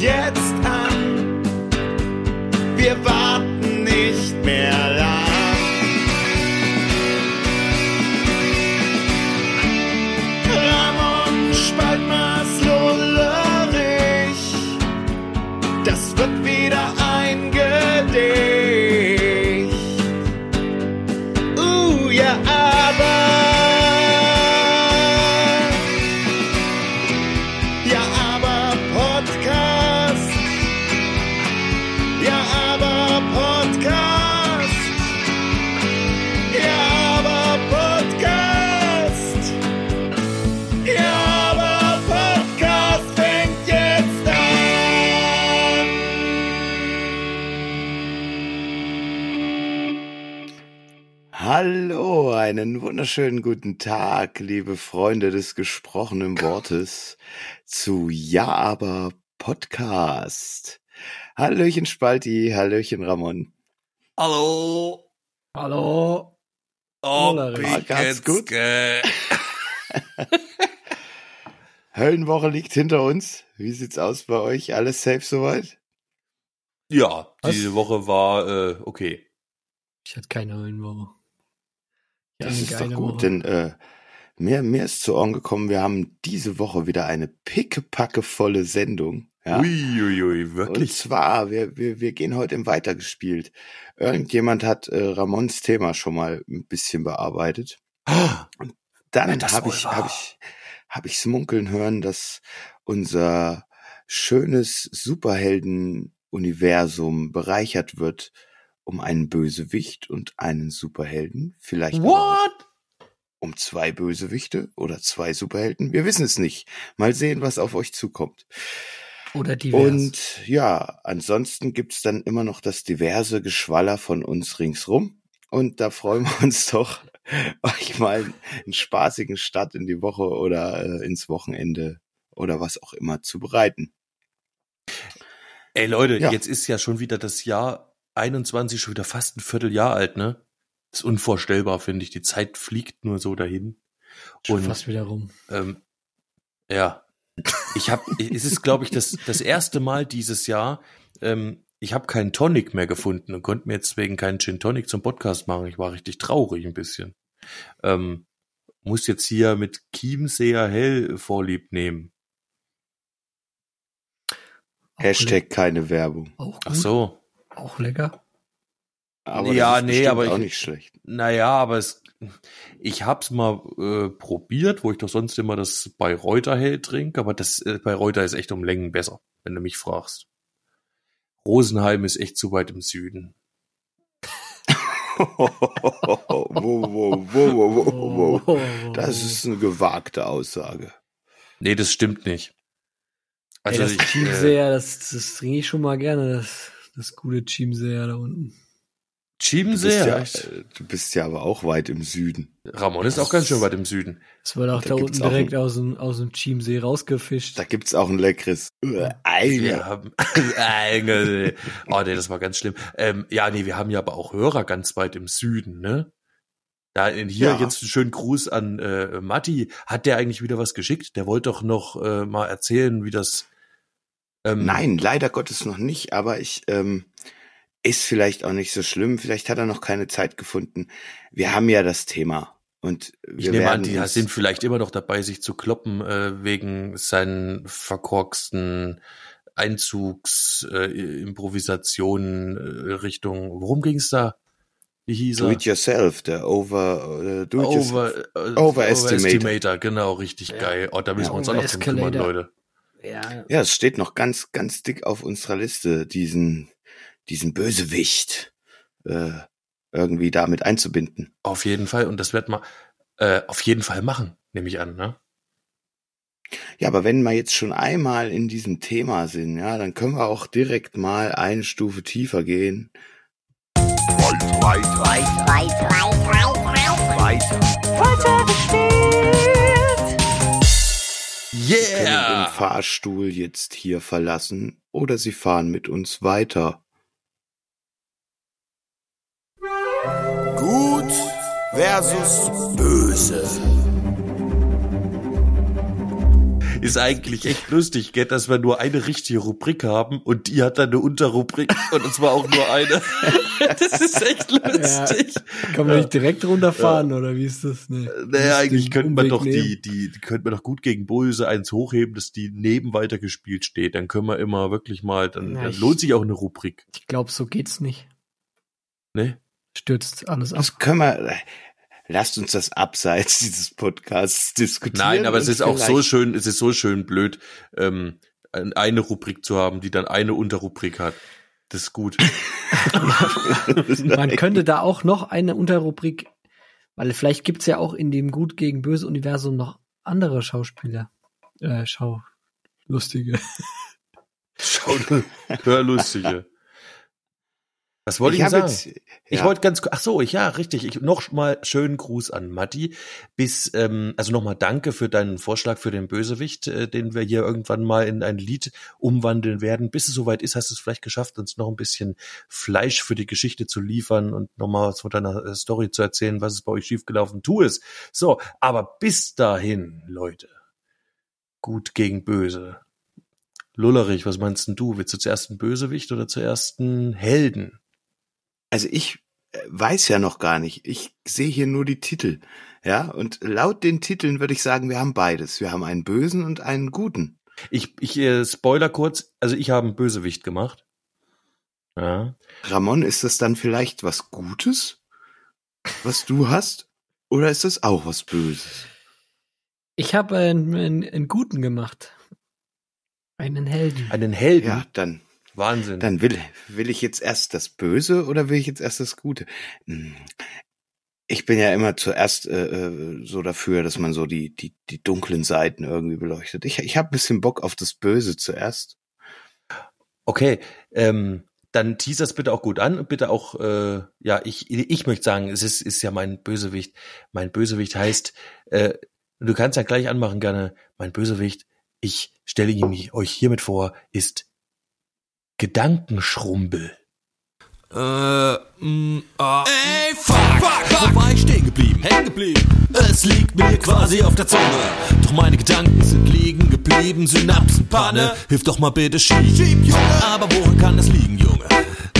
jetzt einen wunderschönen guten Tag, liebe Freunde des gesprochenen Wortes zu Ja, aber Podcast. Hallöchen Spalti, Hallöchen Ramon. Hallo. Hallo. Oh, wie ganz geht's, gut. Höllenwoche liegt hinter uns. Wie sieht's aus bei euch? Alles safe soweit? Ja, Was? diese Woche war äh, okay. Ich hatte keine Höllenwoche. Das ist doch gut, Woche. denn äh, mir, mir ist zu Ohren gekommen, wir haben diese Woche wieder eine pickepackevolle Sendung. Ja? Uiuiui, ui, Und wirklich? zwar, wir, wir, wir gehen heute im Weitergespielt. Irgendjemand hat äh, Ramons Thema schon mal ein bisschen bearbeitet. Ah, Dann Wenn das habe ich, habe ich, habe ich munkeln hören, dass unser schönes Superhelden-Universum bereichert wird um einen Bösewicht und einen Superhelden. Vielleicht What? um zwei Bösewichte oder zwei Superhelden. Wir wissen es nicht. Mal sehen, was auf euch zukommt. Oder divers. Und ja, ansonsten gibt's dann immer noch das diverse Geschwaller von uns ringsrum. Und da freuen wir uns doch, euch mal einen spaßigen Start in die Woche oder äh, ins Wochenende oder was auch immer zu bereiten. Ey Leute, Ja. jetzt ist ja schon wieder das Jahr 21 schon wieder fast ein Vierteljahr alt, ne? ist unvorstellbar, finde ich. Die Zeit fliegt nur so dahin. Schon Und fast wieder rum. ähm, ja, ich habe, es ist, glaube ich, das das erste Mal dieses Jahr. Ähm, ich habe keinen Tonic mehr gefunden und konnte mir jetzt wegen keinen Gin Tonic zum Podcast machen. Ich war richtig traurig ein bisschen. Ähm, muss jetzt hier mit Chiemseer Hell Vorlieb nehmen. Auch Hashtag keine Werbung. Auch gut. Ach so. Auch lecker. Aber Ja, das ist nee, aber auch ich- nicht schlecht. Naja, aber es, ich hab's mal äh, probiert, wo ich doch sonst immer das Bayreuther Hell trinke, aber das äh, Bayreuther ist echt um Längen besser, wenn du mich fragst. Rosenheim ist echt zu weit im Süden. Das ist eine gewagte Aussage. Nee, das stimmt nicht. Also Ey, das ich, äh, Chiemseer, das, das trinke ich schon mal gerne, das, das gute Chiemseer da unten. Du bist, ja, äh, du bist ja aber auch weit im Süden. Ramon ist auch ganz schön weit im Süden. Das wird auch Da da, unten direkt ein- aus dem, aus dem Chiemsee rausgefischt. Da gibt's auch ein leckeres äh, Ei. Wir haben Engel. Oh nee, das war ganz schlimm. Ähm, ja, nee, wir haben ja aber auch Hörer ganz weit im Süden, ne? Da in hier Ja. jetzt einen schönen Gruß an äh, Matti. Hat der eigentlich wieder was geschickt? Der wollte doch noch äh, mal erzählen, wie das. Ähm, Nein, leider Gottes noch nicht, aber ich ähm, ist vielleicht auch nicht so schlimm. Vielleicht hat er noch keine Zeit gefunden. Wir haben ja das Thema und Ich wir nehme an, werden die sind vielleicht immer noch dabei, sich zu kloppen äh, wegen seinen verkorksten Einzugs äh, Improvisationen äh, Richtung. Worum ging's da? Wie hieß do er? it yourself, der over äh, do it yourself. Over, äh, Overestimator. Overestimator, genau, richtig Ja. geil. Oh, da müssen Ja, wir uns auch noch drum kümmern. Leute. Ja, Ja, es steht noch ganz, ganz dick auf unserer Liste, diesen, diesen Bösewicht äh, irgendwie damit einzubinden. Auf jeden Fall. Und das wird man äh, auf jeden Fall machen, nehme ich an, ne? Ja, aber wenn wir jetzt schon einmal in diesem Thema sind, ja, dann können wir auch direkt mal eine Stufe tiefer gehen. Sie können den Fahrstuhl jetzt hier verlassen oder Sie fahren mit uns weiter. Gut versus böse. Ist eigentlich echt lustig, gell, dass wir nur eine richtige Rubrik haben und die hat dann eine Unterrubrik und es war auch nur eine. das ist echt lustig. Ja, kann man nicht direkt runterfahren ja. oder wie ist das? Nee. Naja, eigentlich könnte man doch die, die, die könnte man doch gut gegen Böse eins hochheben, dass die neben weitergespielt steht. Dann können wir immer wirklich mal, dann, Na, dann lohnt sich auch eine Rubrik. Ich glaube, so geht's nicht. Ne? Stürzt alles ab. Das können wir, lasst uns das abseits dieses Podcasts diskutieren. Nein, aber es ist auch so schön, es ist so schön blöd, ähm, eine Rubrik zu haben, die dann eine Unterrubrik hat. Das ist gut. Man könnte da auch noch eine Unterrubrik, weil vielleicht gibt's ja auch in dem Gut gegen Böse Universum noch andere Schauspieler. Äh, Schau. Lustige. Schau, hörlustige. Was wollte ich, ich sagen? Jetzt, ja. Ich wollte ganz, ach so, ich, ja, richtig. Ich, noch mal schönen Gruß an Matti. Bis, ähm, also nochmal danke für deinen Vorschlag für den Bösewicht, äh, den wir hier irgendwann mal in ein Lied umwandeln werden. Bis es soweit ist, hast du es vielleicht geschafft, uns noch ein bisschen Fleisch für die Geschichte zu liefern und nochmal was von deiner äh, Story zu erzählen, was ist bei euch schiefgelaufen. Tu es. So, aber bis dahin, Leute. Gut gegen böse. Lullerich, was meinst denn du? Willst du zuerst einen Bösewicht oder zuerst einen Helden? Also ich äh, weiß ja noch gar nicht. Ich sehe hier nur die Titel. Ja, und laut den Titeln würde ich sagen, wir haben beides. Wir haben einen bösen und einen guten. Ich, ich äh, spoiler kurz, also ich habe einen Bösewicht gemacht. Ja. Ramon, ist das dann vielleicht was Gutes, was du hast? Oder ist das auch was Böses? Ich habe einen, einen, einen guten gemacht. Einen Helden. Einen Helden? Ja, dann Wahnsinn. Dann will, will ich jetzt erst das Böse oder will ich jetzt erst das Gute? Hm. Ich bin ja immer zuerst äh, äh, so dafür, dass man so die, die, die dunklen Seiten irgendwie beleuchtet. Ich, ich habe ein bisschen Bock auf das Böse zuerst. Okay, ähm, dann teasers bitte auch gut an und bitte auch, äh, ja, ich, ich möchte sagen, es ist, ist ja mein Bösewicht. Mein Bösewicht heißt, äh, du kannst ja gleich anmachen gerne, mein Bösewicht, ich stelle ihn euch hiermit vor, ist Gedankenschrumpel. Äh, mh, mm, ah. Ey, fuck, fuck, wo war ich stehen geblieben? Hängen geblieben. Es liegt mir quasi auf der Zunge. Doch meine Gedanken sind liegen geblieben. Synapsenpanne, hilf doch mal bitte schieb. schieb Junge. Aber woran kann das liegen, Junge?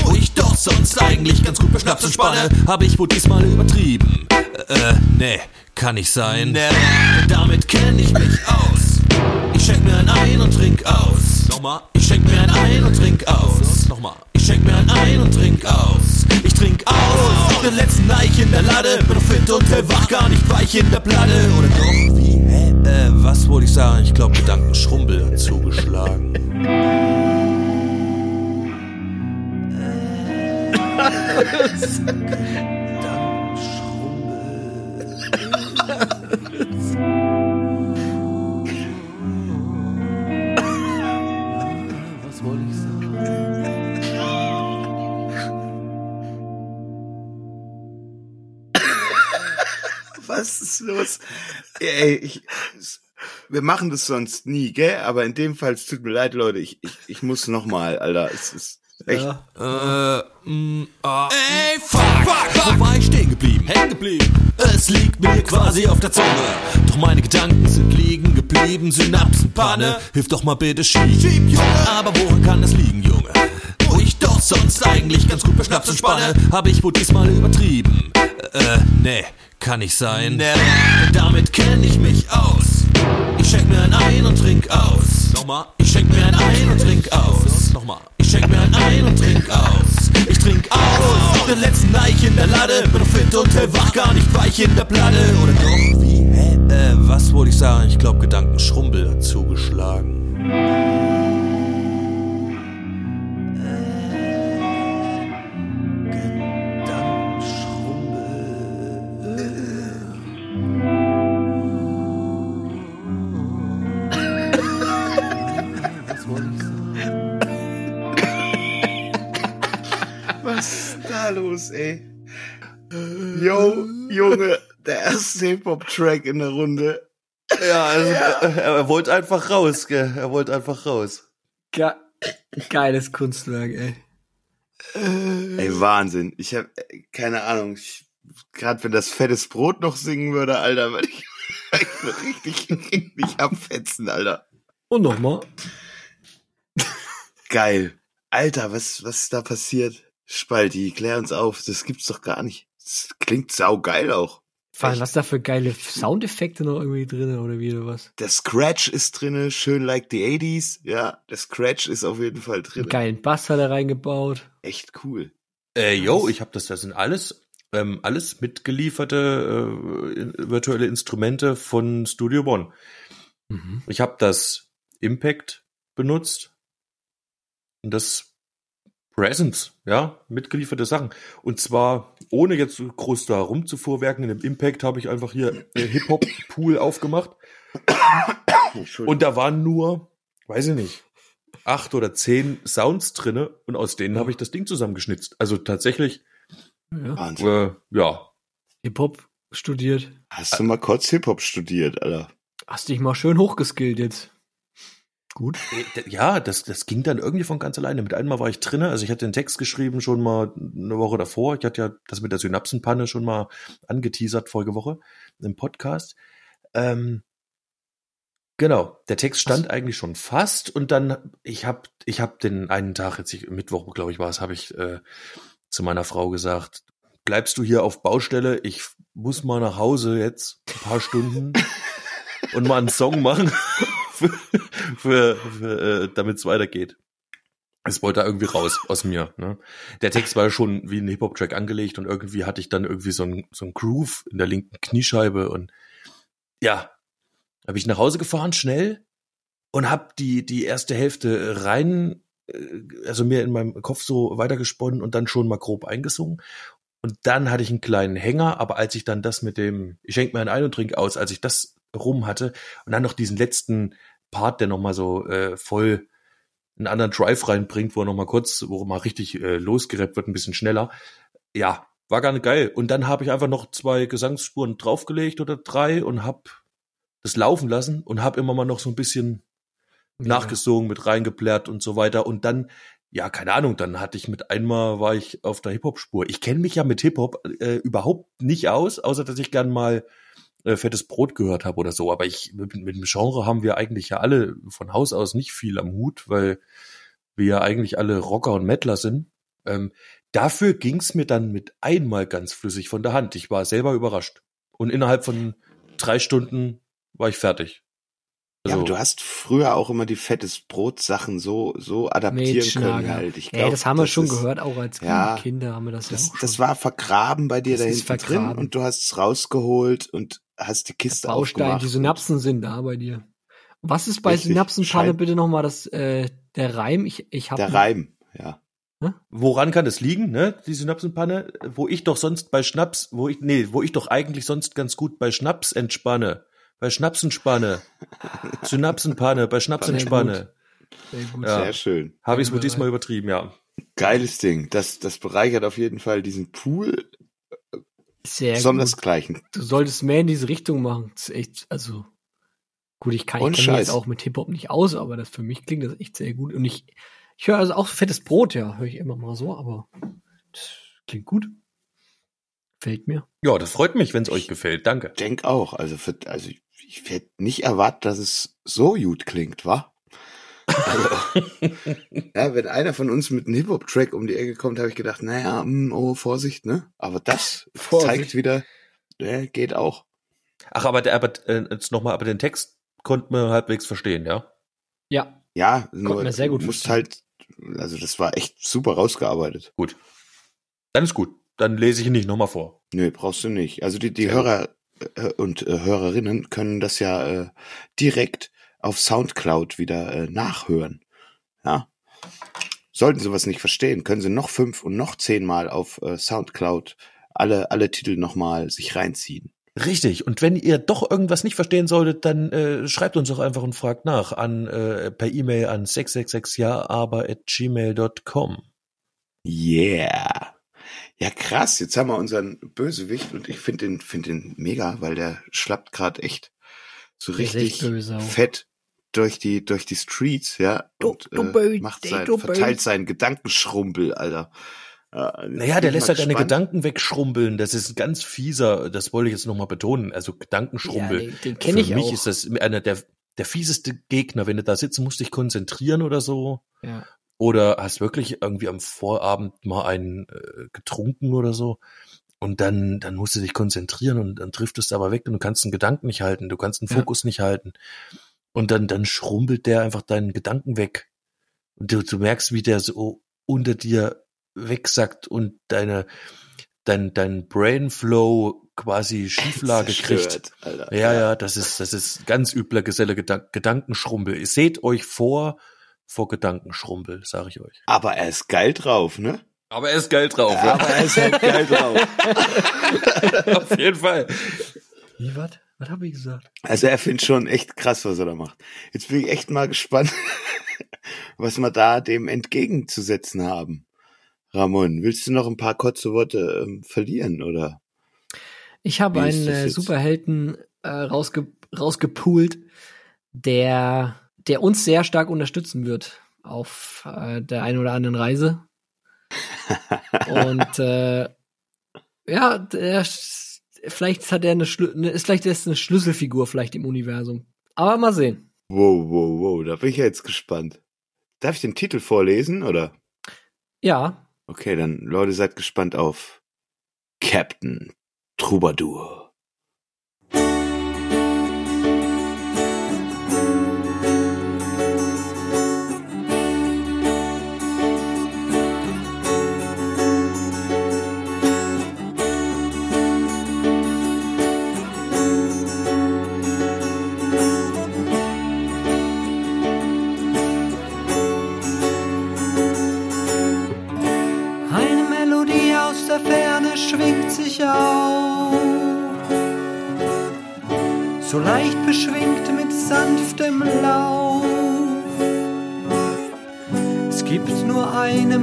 Wo ich doch sonst eigentlich ganz gut beschnaps und spanne, hab ich wohl diesmal übertrieben. Äh, äh nee, kann nicht sein. Nee, damit kenn ich mich aus. Ich schenk mir ein ein und trink aus. Nochmal. Ich schenk mir ein ein und trink aus. Nochmal. Ich schenk mir ein ein und trink aus. Ich trink aus. Den letzten Neich in der Lade. Bin noch fit und hellwach, gar nicht weich in der Platte. Oder doch? Wie? Hä? Äh, was wollte ich sagen? Ich glaub, Gedankenschrumpel hat zugeschlagen. Gedankenschrumpel. was ist los? Ey, ich, wir machen das sonst nie, gell? Aber in dem Fall, es tut mir leid, Leute, ich, ich, ich muss noch mal, Alter. Es ist echt. Ja. Äh, mm, ah. Ey, fuck, fuck, fuck. Wo war ich stehen geblieben? Hängen geblieben. Es liegt mir quasi auf der Zunge. Doch meine Gedanken sind liegen geblieben. Synapsenpanne, hilf doch mal bitte schieb. schieb Junge. Aber woran kann das liegen, Junge? Wo ich doch sonst eigentlich ganz gut beschnaps und spanne, hab ich wohl diesmal übertrieben. Äh, nee kann nicht sein. Nee. Damit kenn ich mich aus. Ich schenk mir ein ein und trink aus. Nochmal. Ich schenk mir ein ein und trink aus. Nochmal. Ich schenk mir ein ein und trink aus. Ich trink aus. Auf den letzten Neich in der Lade. Bin fit und hellwach, gar nicht weich in der Platte. Oder doch? Wie? Hä? Äh, was wollte ich sagen? Ich glaub, Gedankenschrumpel hat zugeschlagen. Los, ey. Yo, Junge, der erste Hip-Hop-Track in der Runde. Ja, also ja. Er, er, wollte einfach raus, gell? Er wollte einfach raus. Ge geiles Kunstwerk, ey. Ey, Wahnsinn. Ich hab, keine Ahnung, gerade wenn das fettes Brot noch singen würde, Alter, würde ich, ich richtig, richtig abfetzen, Alter. Und nochmal. Geil. Alter, was, was ist da passiert? Spalti, klär uns auf. Das gibt's doch gar nicht. Das klingt saugeil auch. Vor allem, was da für geile Soundeffekte noch irgendwie drin oder wie oder was? Der Scratch ist drinne, schön like the 80s. Ja, der Scratch ist auf jeden Fall Einen drin. geilen Bass hat er reingebaut. Echt cool. Äh, yo, ich habe das, das sind alles, ähm, alles mitgelieferte äh, virtuelle Instrumente von Studio One. Mhm. Ich habe das Impact benutzt und das Presence, ja, mitgelieferte Sachen. Und zwar ohne jetzt so groß da rumzuvorwerken. In dem Impact habe ich einfach hier äh, Hip-Hop-Pool aufgemacht und da waren nur, weiß ich nicht, acht oder zehn Sounds drinne und aus denen habe ich das Ding zusammengeschnitzt. Also tatsächlich, Ja. Wahnsinn. äh, ja, Hip-Hop studiert. Hast du mal kurz Hip-Hop studiert, Alter? Hast dich mal schön hochgeskillt jetzt. Gut. Äh, Ja, das, das ging dann irgendwie von ganz alleine. Mit einmal war ich drinne, also ich hatte den Text geschrieben schon mal eine Woche davor. Ich hatte ja das mit der Synapsenpanne schon mal angeteasert vorige Woche im Podcast. Ähm, genau, der Text stand eigentlich schon fast und dann ich habe ich habe den einen Tag jetzt ich, Mittwoch glaube ich war es, habe ich äh, zu meiner Frau gesagt, bleibst du hier auf Baustelle? Ich muss mal nach Hause jetzt ein paar Stunden und mal einen Song machen, für, für, für, äh, damit es weitergeht. Es wollte da irgendwie raus aus mir. Ne? Der Text war schon wie ein Hip-Hop-Track angelegt und irgendwie hatte ich dann irgendwie so ein, so Groove in der linken Kniescheibe und ja, habe ich nach Hause gefahren, schnell und habe die, die erste Hälfte rein, äh, also mir in meinem Kopf so weitergesponnen und dann schon mal grob eingesungen. Und dann hatte ich einen kleinen Hänger, aber als ich dann das mit dem, ich schenke mir einen ein und trink aus, als ich das rum hatte und dann noch diesen letzten Part, der nochmal so äh, voll einen anderen Drive reinbringt, wo er nochmal kurz, wo mal richtig äh, losgerappt wird, ein bisschen schneller. Ja, war gar nicht geil. Und dann habe ich einfach noch zwei Gesangsspuren draufgelegt oder drei und hab das laufen lassen und hab immer mal noch so ein bisschen nachgesungen, mit reingeplärt und so weiter. Und dann, ja, keine Ahnung, dann hatte ich mit einmal, war ich auf der Hip-Hop-Spur. Ich kenne mich ja mit Hip-Hop äh, überhaupt nicht aus, außer dass ich gern mal äh, fettes Brot gehört habe oder so. Aber ich, mit, mit dem Genre haben wir eigentlich ja alle von Haus aus nicht viel am Hut, weil wir ja eigentlich alle Rocker und Mettler sind. Ähm, dafür ging's mir dann mit einmal ganz flüssig von der Hand. Ich war selber überrascht. Und innerhalb von drei Stunden war ich fertig. Ja, Also- aber du hast früher auch immer die fettes Brot Sachen so, so adaptieren können halt. Ich ja, glaub, das haben wir schon ist, gehört, auch als Ja. Kinder haben wir das, Das, ja auch das schon. war vergraben bei dir Das da ist hinten drin vergraben. und du hast es rausgeholt und hast die Kiste Baustein, aufgemacht. die Synapsen sind da bei dir. Was ist bei Richtig, Synapsenpanne bitte nochmal das, äh, der Reim? Ich, ich hab Der Reim, ja. Woran kann das liegen, ne? Die Synapsenpanne, wo ich doch sonst bei Schnaps, wo ich, nee, wo ich doch eigentlich sonst ganz gut bei Schnaps entspanne. Bei Schnapsenspanne. Synapsenpanne, bei Schnapsenspanne. Sehr gut. Ja. Sehr schön. Habe ich es wohl Ja, diesmal übertrieben, ja. Geiles Ding. Das, das bereichert auf jeden Fall diesen Pool Sehr besonders gut. Du solltest mehr in diese Richtung machen. Das ist echt, also gut, ich kann, ich kenne mich jetzt auch mit Hip-Hop nicht aus, aber das für mich klingt das echt sehr gut. Und ich, ich höre also auch fettes Brot, ja, höre ich immer mal so, aber das klingt gut. Fällt mir. Ja, das freut mich, wenn es euch gefällt. Danke. Denk auch. Also, für, also ich, ich hätte nicht erwartet, dass es so gut klingt, wa? Also, ja, wenn einer von uns mit einem Hip-Hop-Track um die Ecke kommt, habe ich gedacht, naja, mm, oh, Vorsicht, ne? Aber das Vorsicht. zeigt wieder, ja, geht auch. Ach, aber der, aber äh, jetzt nochmal, aber den Text konnte man halbwegs verstehen, ja? Ja, Ja, nur sehr gut du musst verstehen. halt, also das war echt super rausgearbeitet. Gut. Dann ist gut. Dann lese ich ihn nicht nochmal vor. Nö, brauchst du nicht. Also die, die Sehr Hörer äh, und äh, Hörerinnen können das ja äh, direkt auf Soundcloud wieder äh, nachhören. Ja. Sollten sie was nicht verstehen, können sie noch fünf und noch zehnmal auf äh, Soundcloud alle, alle Titel nochmal sich reinziehen. Richtig. Und wenn ihr doch irgendwas nicht verstehen solltet, dann äh, schreibt uns doch einfach und fragt nach an äh, per E-Mail an 666 ja aber at gmail.com. Yeah. Ja, krass. Jetzt haben wir unseren Bösewicht und ich finde den, find den mega, weil der schlappt gerade echt so richtig fett durch die, durch die Streets, ja. Du- Und du äh, böse, macht du sein, verteilt seinen Gedankenschrumpel, Alter. Ja, Naja, der lässt halt deine gespannt. Gedanken wegschrumpeln. Das ist ein ganz fieser, das wollte ich jetzt nochmal betonen. Also Gedankenschrumpel. Ja, den- den kenn ich Für mich auch. ist das einer der, der fieseste Gegner, wenn du da sitzen musst, dich konzentrieren oder so. Ja. Oder hast wirklich irgendwie am Vorabend mal einen äh, getrunken oder so. Und dann, dann musst du dich konzentrieren und dann trifft es aber weg und du kannst einen Gedanken nicht halten, du kannst einen Ja. Fokus nicht halten. Und dann, dann schrumpelt der einfach deinen Gedanken weg. Und du, du merkst, wie der so unter dir wegsackt und deine, dein, dein Brainflow quasi Schieflage kriegt. Alter. Ja, ja, das ist, das ist ganz übler Geselle Gedank Gedankenschrumpel. Ihr seht euch vor, vor Gedankenschrumpel, sage ich euch. Aber er ist geil drauf, ne? Aber er ist geil drauf, Aber er ist halt geil drauf. auf jeden Fall. Wie, was? Was habe ich gesagt? Also er findet schon echt krass, was er da macht. Jetzt bin ich echt mal gespannt, was wir da dem entgegenzusetzen haben. Ramon, willst du noch ein paar kurze Worte ähm, verlieren, oder? Ich habe einen äh? Superhelden äh, rausge rausgepoolt, der, der uns sehr stark unterstützen wird auf äh, der einen oder anderen Reise. Und äh, ja, der, vielleicht hat er eine, Schlü eine ist vielleicht ist eine Schlüsselfigur vielleicht im Universum. Aber mal sehen. Wow, wow, wow, da bin ich ja jetzt gespannt. Darf ich den Titel vorlesen, oder? Ja, Okay, dann Leute, seid gespannt auf Captain Troubadour.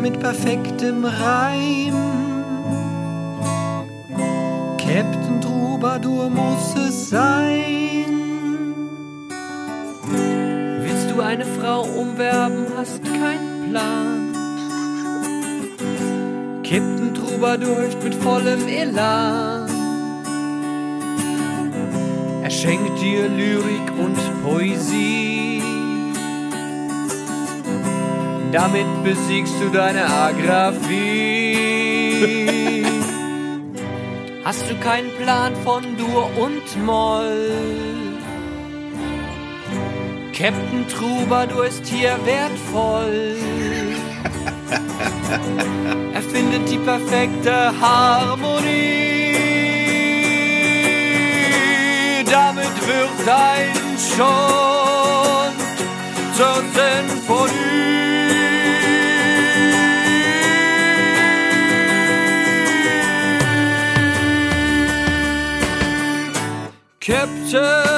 Mit perfektem Reim. Captain Troubadour muss es sein. Willst du eine Frau umwerben, hast keinen Plan. Captain Troubadour hilft mit vollem Elan. Er schenkt dir Lyrik und Poesie. Damit besiegst du deine Agraphie. Hast du keinen Plan von Dur und Moll? Captain Troubadour ist hier wertvoll. Er findet die perfekte Harmonie. Damit wird dein schon zur Sinfonie. Captain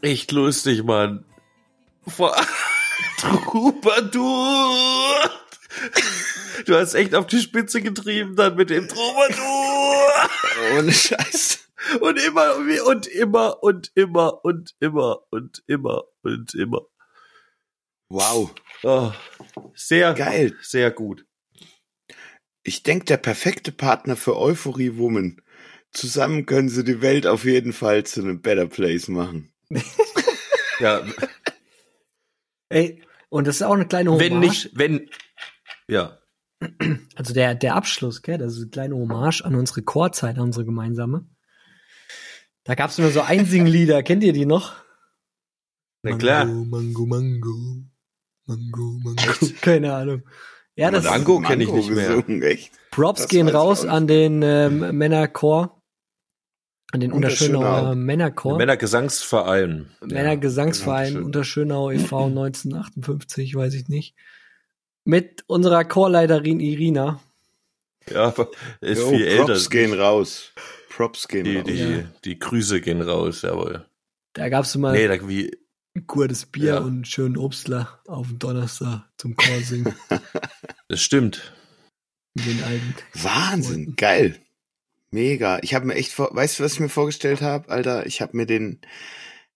Echt lustig, Mann. Vor Troubadour. Du hast echt auf die Spitze getrieben dann mit dem Troubadour. Ohne Scheiß. Und immer und immer und immer und immer und immer und immer. Wow. Oh, sehr Geil. sehr gut. Ich denke, der perfekte Partner für Euphorie Woman. Zusammen können sie die Welt auf jeden Fall zu einem Better Place machen. Ja, Ey, und das ist auch eine kleine Hommage. wenn nicht, wenn ja. Also der, der Abschluss, gell, das ist eine kleine Hommage an unsere Chorzeit, an unsere gemeinsame. Da gab's nur so Einsinglieder, kennt ihr die noch? Na klar. Mango, Mango, Mango, Mango. Keine Ahnung. Ja, das Mango kenn ich nicht mehr. gesungen, echt? Props Das gehen raus an den ähm, Männerchor, an den Unterschönauer Unterschönau. Männerchor, Männergesangsverein. Männergesangsverein schön. Unterschönau e.V. 1958, weiß ich nicht. Mit unserer Chorleiterin Irina. Ja, aber ist Jo, viel älter. Props gehen raus. Props gehen Die, raus. die, Ja. die Grüße gehen raus, jawohl. Da gab's immer Nee, da, wie, ein gutes Bier Ja. und einen schönen Obstler auf dem Donnerstag zum Chor singen. das stimmt. mit den alten. Wahnsinn, geil. Mega. Ich habe mir echt vor, weißt du, was ich mir vorgestellt habe, Alter? Ich habe mir den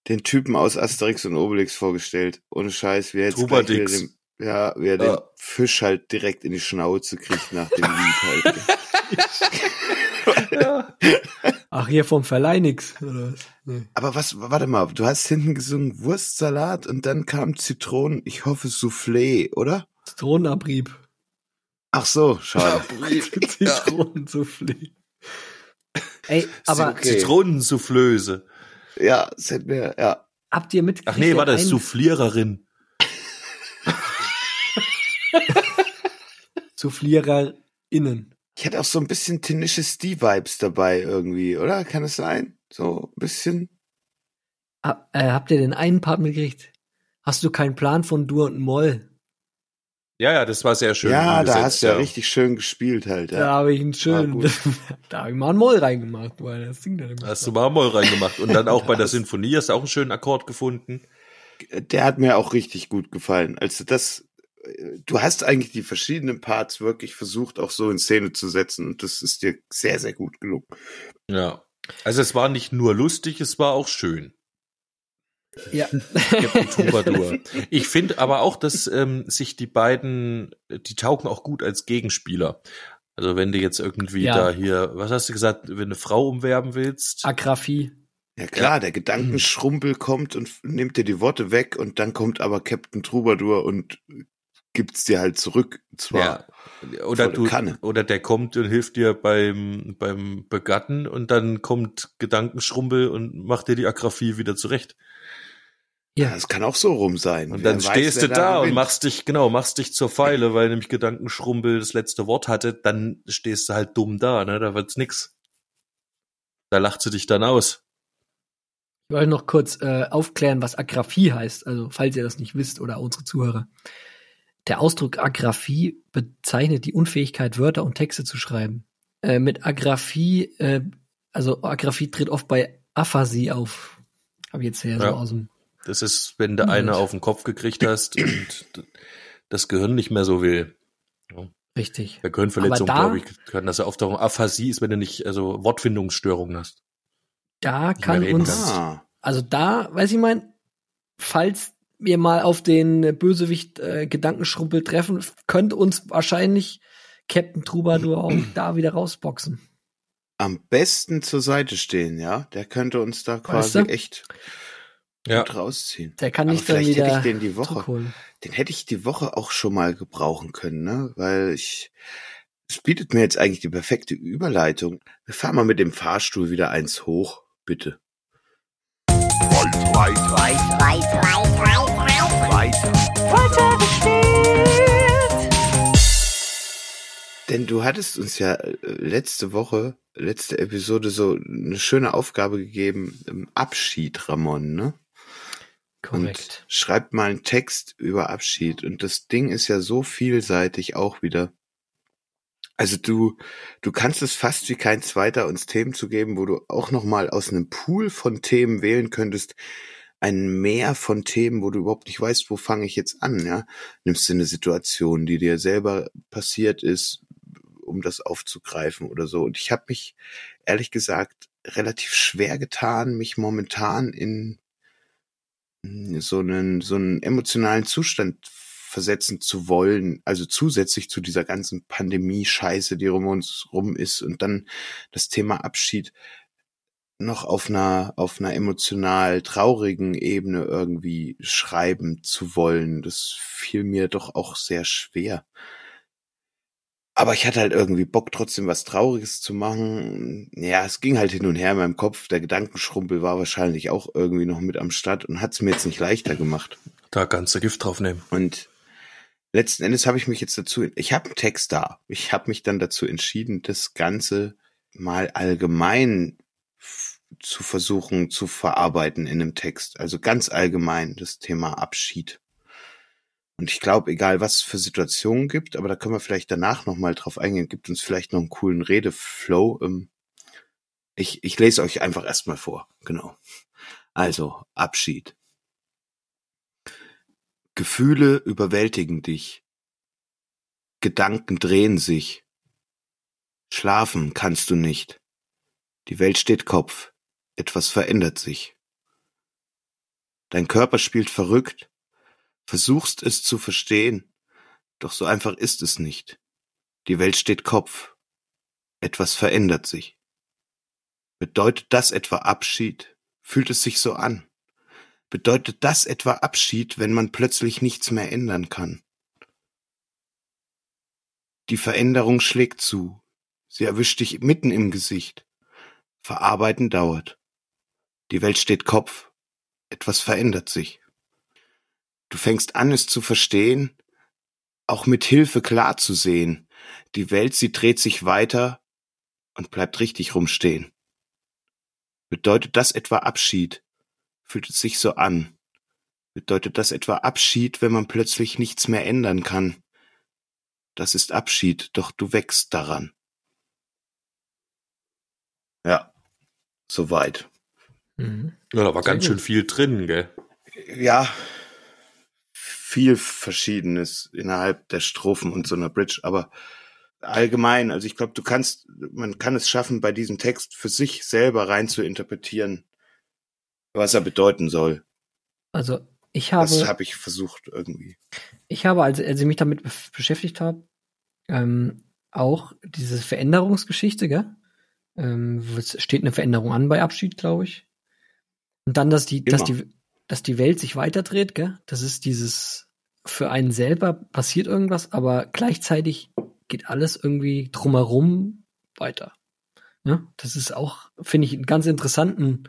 den Typen aus Asterix und Obelix vorgestellt. Ohne Scheiß, wie er jetzt gleich den, ja, wie er den Ja. Fisch halt direkt in die Schnauze kriegt nach dem Lied halt. Ach, hier vom Verleih nix, oder was? Nee. Aber was, warte mal, du hast hinten gesungen Wurstsalat und dann kam Zitronen, ich hoffe Soufflé, oder? Zitronenabrieb. Ach so, schade. Zitronensoufflé. Ey, aber okay. Zitronensoufflöse. ja, das hätten wir, ja. habt ihr mitgekriegt? Ach nee, war der das ein- Souffliererin. SouffliererInnen. Ich hatte auch so ein bisschen Tenacious D-Vibes dabei irgendwie, oder? Kann es sein? So ein bisschen? Hab, äh, habt ihr den einen Part mitgekriegt? Hast du keinen Plan von Dur und Moll? Ja, ja, das war sehr schön. ja, da umgesetzt, hast du ja, richtig schön gespielt halt. Da Ja. habe ich einen schönen, da habe ich mal einen Moll reingemacht, weil das Ding dann immer. Hast du mal Moll reingemacht. Und dann auch bei der Sinfonie hast du auch einen schönen Akkord gefunden. Der hat mir auch richtig gut gefallen. Also das, du hast eigentlich die verschiedenen Parts wirklich versucht, auch so in Szene zu setzen und das ist dir sehr, sehr gut gelungen. Ja. Also es war nicht nur lustig, es war auch schön. Ja. Ich finde aber auch, dass ähm, sich die beiden, die taugen auch gut als Gegenspieler. Also wenn du jetzt irgendwie Ja. da hier, was hast du gesagt, wenn du eine Frau umwerben willst? Agraphie. Ja klar, der Gedankenschrumpel kommt und nimmt dir die Worte weg und dann kommt aber Captain Troubadour und gibt's dir halt zurück. Und Zwar Ja. Oder du, Kanne. oder der kommt und hilft dir beim, beim Begatten und dann kommt Gedankenschrumpel und macht dir die Agraphie wieder zurecht. Ja, es kann auch so rum sein. Und Wer dann weiß, stehst du da und gewinnt. machst dich, genau, machst dich zur Pfeile, weil nämlich Gedankenschrumpel das letzte Wort hatte, dann stehst du halt dumm da, ne, da wird's nix. Da lacht sie dich dann aus. Ich wollte noch kurz äh, aufklären, was Agraphie heißt, also falls ihr das nicht wisst oder unsere Zuhörer. Der Ausdruck Agraphie bezeichnet die Unfähigkeit, Wörter und Texte zu schreiben. Äh, mit Agraphie, äh, also Agraphie tritt oft bei Aphasie auf. Habe ich jetzt her Ja. so aus dem. Das ist, wenn du eine auf den Kopf gekriegt hast und das Gehirn nicht mehr so will. Richtig. Bei Gehirnverletzung, Aber da- glaube ich, kann das ja oft auch Aphasie ist, wenn du nicht, also Wortfindungsstörungen hast. Da kann uns, kannst. Ah, also da, weiß ich mein, falls wir mal auf den Bösewicht äh, Gedankenschrumpel treffen, könnte uns wahrscheinlich Captain Troubadour auch da wieder rausboxen. am besten zur Seite stehen, ja. Der könnte uns da quasi Weißt du? echt Ja. gut rausziehen. Der kann nicht dann vielleicht wieder hätte ich den die Woche, den hätte ich die Woche auch schon mal gebrauchen können, ne? Weil ich, es bietet mir jetzt eigentlich die perfekte Überleitung. Wir fahren mal mit dem Fahrstuhl wieder eins hoch, bitte. Denn du hattest uns ja äh, letzte Woche, letzte Episode so eine schöne Aufgabe gegeben, im Abschied, Ramon, ne? Und Korrekt. schreibt mal einen Text über Abschied. Und das Ding ist ja so vielseitig auch wieder. Also du, du kannst es fast wie kein zweiter uns Themen zu geben, wo du auch noch mal aus einem Pool von Themen wählen könntest, ein Meer von Themen, wo du überhaupt nicht weißt, wo fange ich jetzt an, ja? Nimmst du eine Situation, die dir selber passiert ist, um das aufzugreifen oder so. Und ich habe mich ehrlich gesagt relativ schwer getan, mich momentan in so einen, so einen emotionalen Zustand versetzen zu wollen, also zusätzlich zu dieser ganzen Pandemie-Scheiße, die um uns rum ist und dann das Thema Abschied noch auf einer, auf einer emotional traurigen Ebene irgendwie schreiben zu wollen. Das fiel mir doch auch sehr schwer. Aber ich hatte halt irgendwie Bock, trotzdem was Trauriges zu machen. Ja, es ging halt hin und her in meinem Kopf. Der Gedankenschrumpel war wahrscheinlich auch irgendwie noch mit am Start und hat es mir jetzt nicht leichter gemacht. Da kannst du Gift draufnehmen. Und letzten Endes habe ich mich jetzt dazu, ich habe einen Text da. Ich habe mich dann dazu entschieden, das Ganze mal allgemein zu versuchen zu verarbeiten in einem Text. Also ganz allgemein das Thema Abschied. Und ich glaube, egal was es für Situationen gibt, aber da können wir vielleicht danach nochmal drauf eingehen, gibt uns vielleicht noch einen coolen Redeflow. Ähm, Ich, ich lese euch einfach erstmal vor. Genau. Also, Abschied. Gefühle überwältigen dich. Gedanken drehen sich. Schlafen kannst du nicht. Die Welt steht Kopf. Etwas verändert sich. Dein Körper spielt verrückt. Versuchst es zu verstehen. Doch so einfach ist es nicht. Die Welt steht Kopf. Etwas verändert sich. Bedeutet das etwa Abschied? Fühlt es sich so an? Bedeutet das etwa Abschied, wenn man plötzlich nichts mehr ändern kann? Die Veränderung schlägt zu. Sie erwischt dich mitten im Gesicht. Verarbeiten dauert. Die Welt steht Kopf. Etwas verändert sich. Du fängst an, es zu verstehen, auch mit Hilfe klar zu sehen. Die Welt, sie dreht sich weiter und bleibt richtig rumstehen. Bedeutet das etwa Abschied? Fühlt es sich so an? Bedeutet das etwa Abschied, wenn man plötzlich nichts mehr ändern kann? Das ist Abschied, doch du wächst daran. Ja, soweit. Mhm. Ja, da war Sehr ganz gut. schön viel drin, gell? Ja, viel Verschiedenes innerhalb der Strophen und so einer Bridge, aber allgemein, also ich glaube, du kannst, man kann es schaffen, bei diesem Text für sich selber rein zu interpretieren, was er bedeuten soll. Also ich Das habe, habe ich versucht irgendwie. ich habe, als, als ich mich damit beschäftigt habe, ähm, auch diese Veränderungsgeschichte, gell? Ähm, es steht eine Veränderung an bei Abschied, glaube ich. Und dann, dass die, dass Immer. die, dass die Welt sich weiterdreht, gell? Das ist dieses, für einen selber passiert irgendwas, aber gleichzeitig geht alles irgendwie drumherum weiter. Ja, das ist auch, finde ich, ein ganz interessanten,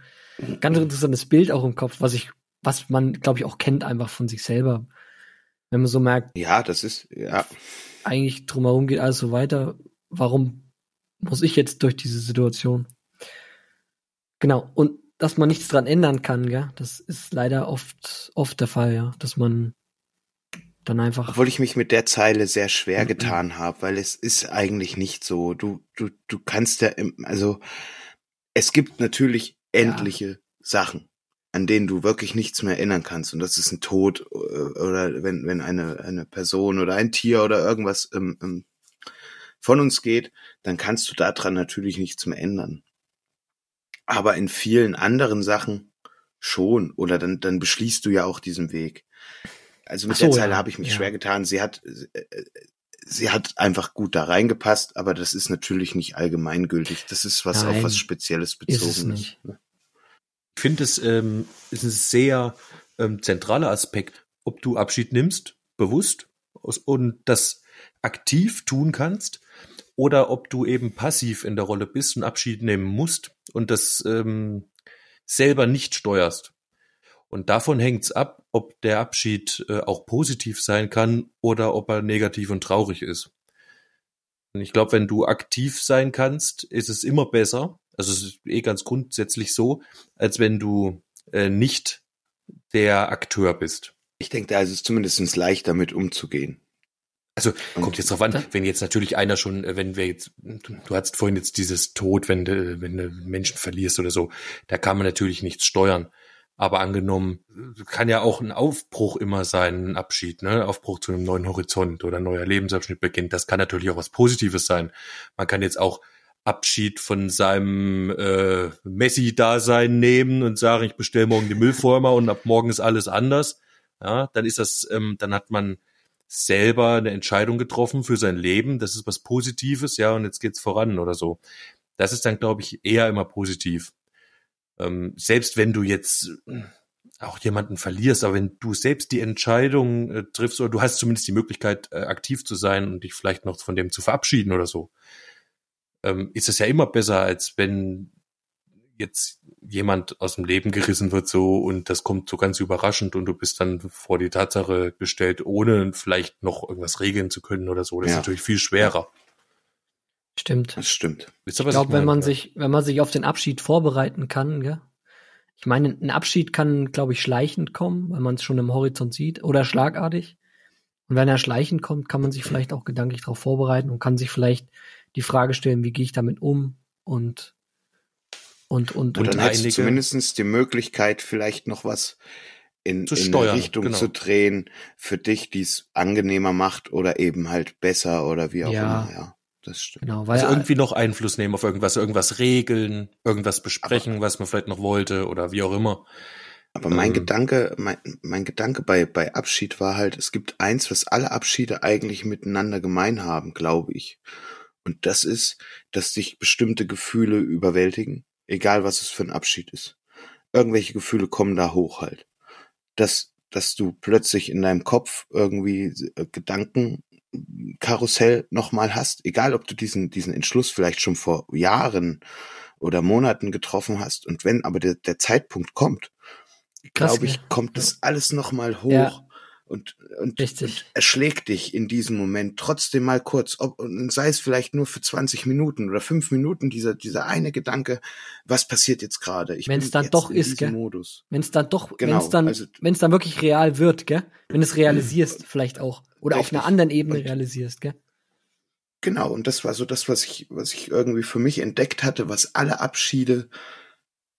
ganz interessantes Bild auch im Kopf, was ich, was man, glaube ich, auch kennt einfach von sich selber. Wenn man so merkt, Ja, das ist, ja, eigentlich drumherum geht alles so weiter, warum muss ich jetzt durch diese Situation? Genau, und dass man nichts dran ändern kann, gell? das ist leider oft, oft der Fall, ja, dass man dann einfach, obwohl ich mich mit der Zeile sehr schwer Mhm. getan habe, weil es ist eigentlich nicht so. Du, du, du kannst ja, also es gibt natürlich endliche Sachen, an denen du wirklich nichts mehr ändern kannst. Und das ist ein Tod äh, oder wenn, wenn eine, eine Person oder ein Tier oder irgendwas ähm, ähm, von uns geht, dann kannst du daran natürlich nichts mehr ändern. Aber in vielen anderen Sachen schon. Oder dann, dann beschließt du ja auch diesen Weg. Also mit so, der Zeile ja, habe ich mich ja. schwer getan. Sie hat, äh, sie hat einfach gut da reingepasst, aber das ist natürlich nicht allgemeingültig. Das ist was auf Nein, was Spezielles es bezogen nicht. Ich finde, es ähm, ist ein sehr ähm, zentraler Aspekt, ob du Abschied nimmst, bewusst, und das aktiv tun kannst, oder ob du eben passiv in der Rolle bist und Abschied nehmen musst und das ähm, selber nicht steuerst. Und davon hängt's ab, ob der Abschied äh, auch positiv sein kann oder ob er negativ und traurig ist. Und ich glaube, wenn du aktiv sein kannst, ist es immer besser. Also es ist eh ganz grundsätzlich so, als wenn du äh, nicht der Akteur bist. Ich denke, da ist es zumindest leicht, damit umzugehen. Also kommt jetzt drauf an, wenn jetzt natürlich einer schon, äh, wenn wir jetzt, du, du hattest vorhin jetzt dieses Tod, wenn du, wenn du Menschen verlierst oder so, da kann man natürlich nichts steuern. Aber angenommen, kann ja auch ein Aufbruch immer sein, ein Abschied, ne? Aufbruch zu einem neuen Horizont oder ein neuer Lebensabschnitt beginnt. Das kann natürlich auch was Positives sein. Man kann jetzt auch Abschied von seinem äh, Messi-Dasein nehmen und sagen, ich bestelle morgen die Müllfirma und ab morgen ist alles anders. Ja, dann ist das, ähm, dann hat man selber eine Entscheidung getroffen für sein Leben. Das ist was Positives, ja, und jetzt geht's voran oder so. Das ist dann, glaube ich, eher immer positiv. Ähm, selbst wenn du jetzt auch jemanden verlierst, aber wenn du selbst die Entscheidung äh, triffst oder du hast zumindest die Möglichkeit, äh, aktiv zu sein und dich vielleicht noch von dem zu verabschieden oder so, ähm, ist es ja immer besser, als wenn jetzt jemand aus dem Leben gerissen wird so und das kommt so ganz überraschend und du bist dann vor die Tatsache gestellt, ohne vielleicht noch irgendwas regeln zu können oder so. Das Ja. ist natürlich viel schwerer. Stimmt. Das stimmt. Wisst ihr, Ich glaube, wenn man sich, wenn man sich auf den Abschied vorbereiten kann, gell? Ich meine, ein Abschied kann, glaube ich, schleichend kommen, weil man es schon im Horizont sieht, oder schlagartig. Und wenn er schleichend kommt, kann man sich vielleicht auch gedanklich darauf vorbereiten und kann sich vielleicht die Frage stellen, wie gehe ich damit um und und und, Und Und dann hättest du einige- zumindest die Möglichkeit, vielleicht noch was in, Zu in steuern, eine Richtung genau. zu drehen für dich, die es angenehmer macht oder eben halt besser oder wie auch Ja. immer. Ja, das stimmt. genau, weil Also irgendwie noch Einfluss nehmen auf irgendwas, irgendwas regeln, irgendwas besprechen, was man vielleicht noch wollte oder wie auch immer. Aber mein Ähm. Gedanke, mein, mein Gedanke bei, bei Abschied war halt, es gibt eins, was alle Abschiede eigentlich miteinander gemein haben, glaube ich. Und das ist, dass dich bestimmte Gefühle überwältigen, egal was es für ein Abschied ist. Irgendwelche Gefühle kommen da hoch halt. Dass, dass du plötzlich in deinem Kopf irgendwie äh, Gedankenkarussell nochmal hast, egal ob du diesen, diesen Entschluss vielleicht schon vor Jahren oder Monaten getroffen hast. Und wenn aber der, der Zeitpunkt kommt, glaube ich, kommt das alles nochmal hoch Ja. Und, und, Richtig. und erschlägt dich in diesem Moment trotzdem mal kurz, ob, und sei es vielleicht nur für 20 Minuten oder fünf Minuten, dieser, dieser eine Gedanke, was passiert jetzt gerade? Ich Wenn's bin dann doch ist, gell? Modus. wenn es dann doch, Genau, wenn es dann, also- wenn es dann wirklich real wird, gell? Wenn es realisierst, vielleicht auch. Oder auf Richtig. einer anderen Ebene Und- realisierst, gell? Genau, und das war so das, was ich, was ich irgendwie für mich entdeckt hatte, was alle Abschiede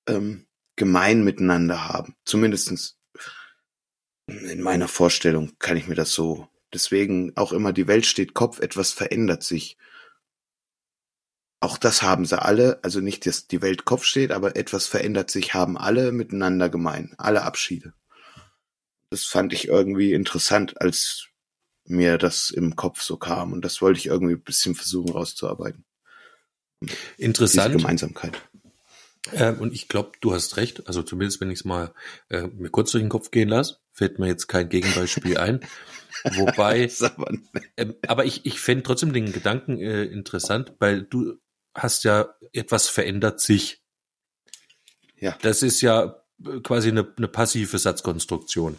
ähm, gemein miteinander haben. Zumindestens in meiner Vorstellung kann ich mir das so. Deswegen auch immer die Welt steht Kopf, etwas verändert sich. Auch das haben sie alle, also nicht, dass die Welt Kopf steht, aber etwas verändert sich, haben alle miteinander gemein, alle Abschiede. Das fand ich irgendwie interessant, als mir das im Kopf so kam. Und das wollte ich irgendwie ein bisschen versuchen rauszuarbeiten. Diese Interessant. Gemeinsamkeit. Ähm, und ich glaube, du hast recht. Also zumindest, wenn ich es mal äh, mir kurz durch den Kopf gehen lasse, fällt mir jetzt kein Gegenbeispiel ein. Wobei, aber ähm, aber ich, ich fände trotzdem den Gedanken äh, interessant, weil du hast ja etwas verändert sich. Ja. Das ist ja äh, quasi eine, eine passive Satzkonstruktion.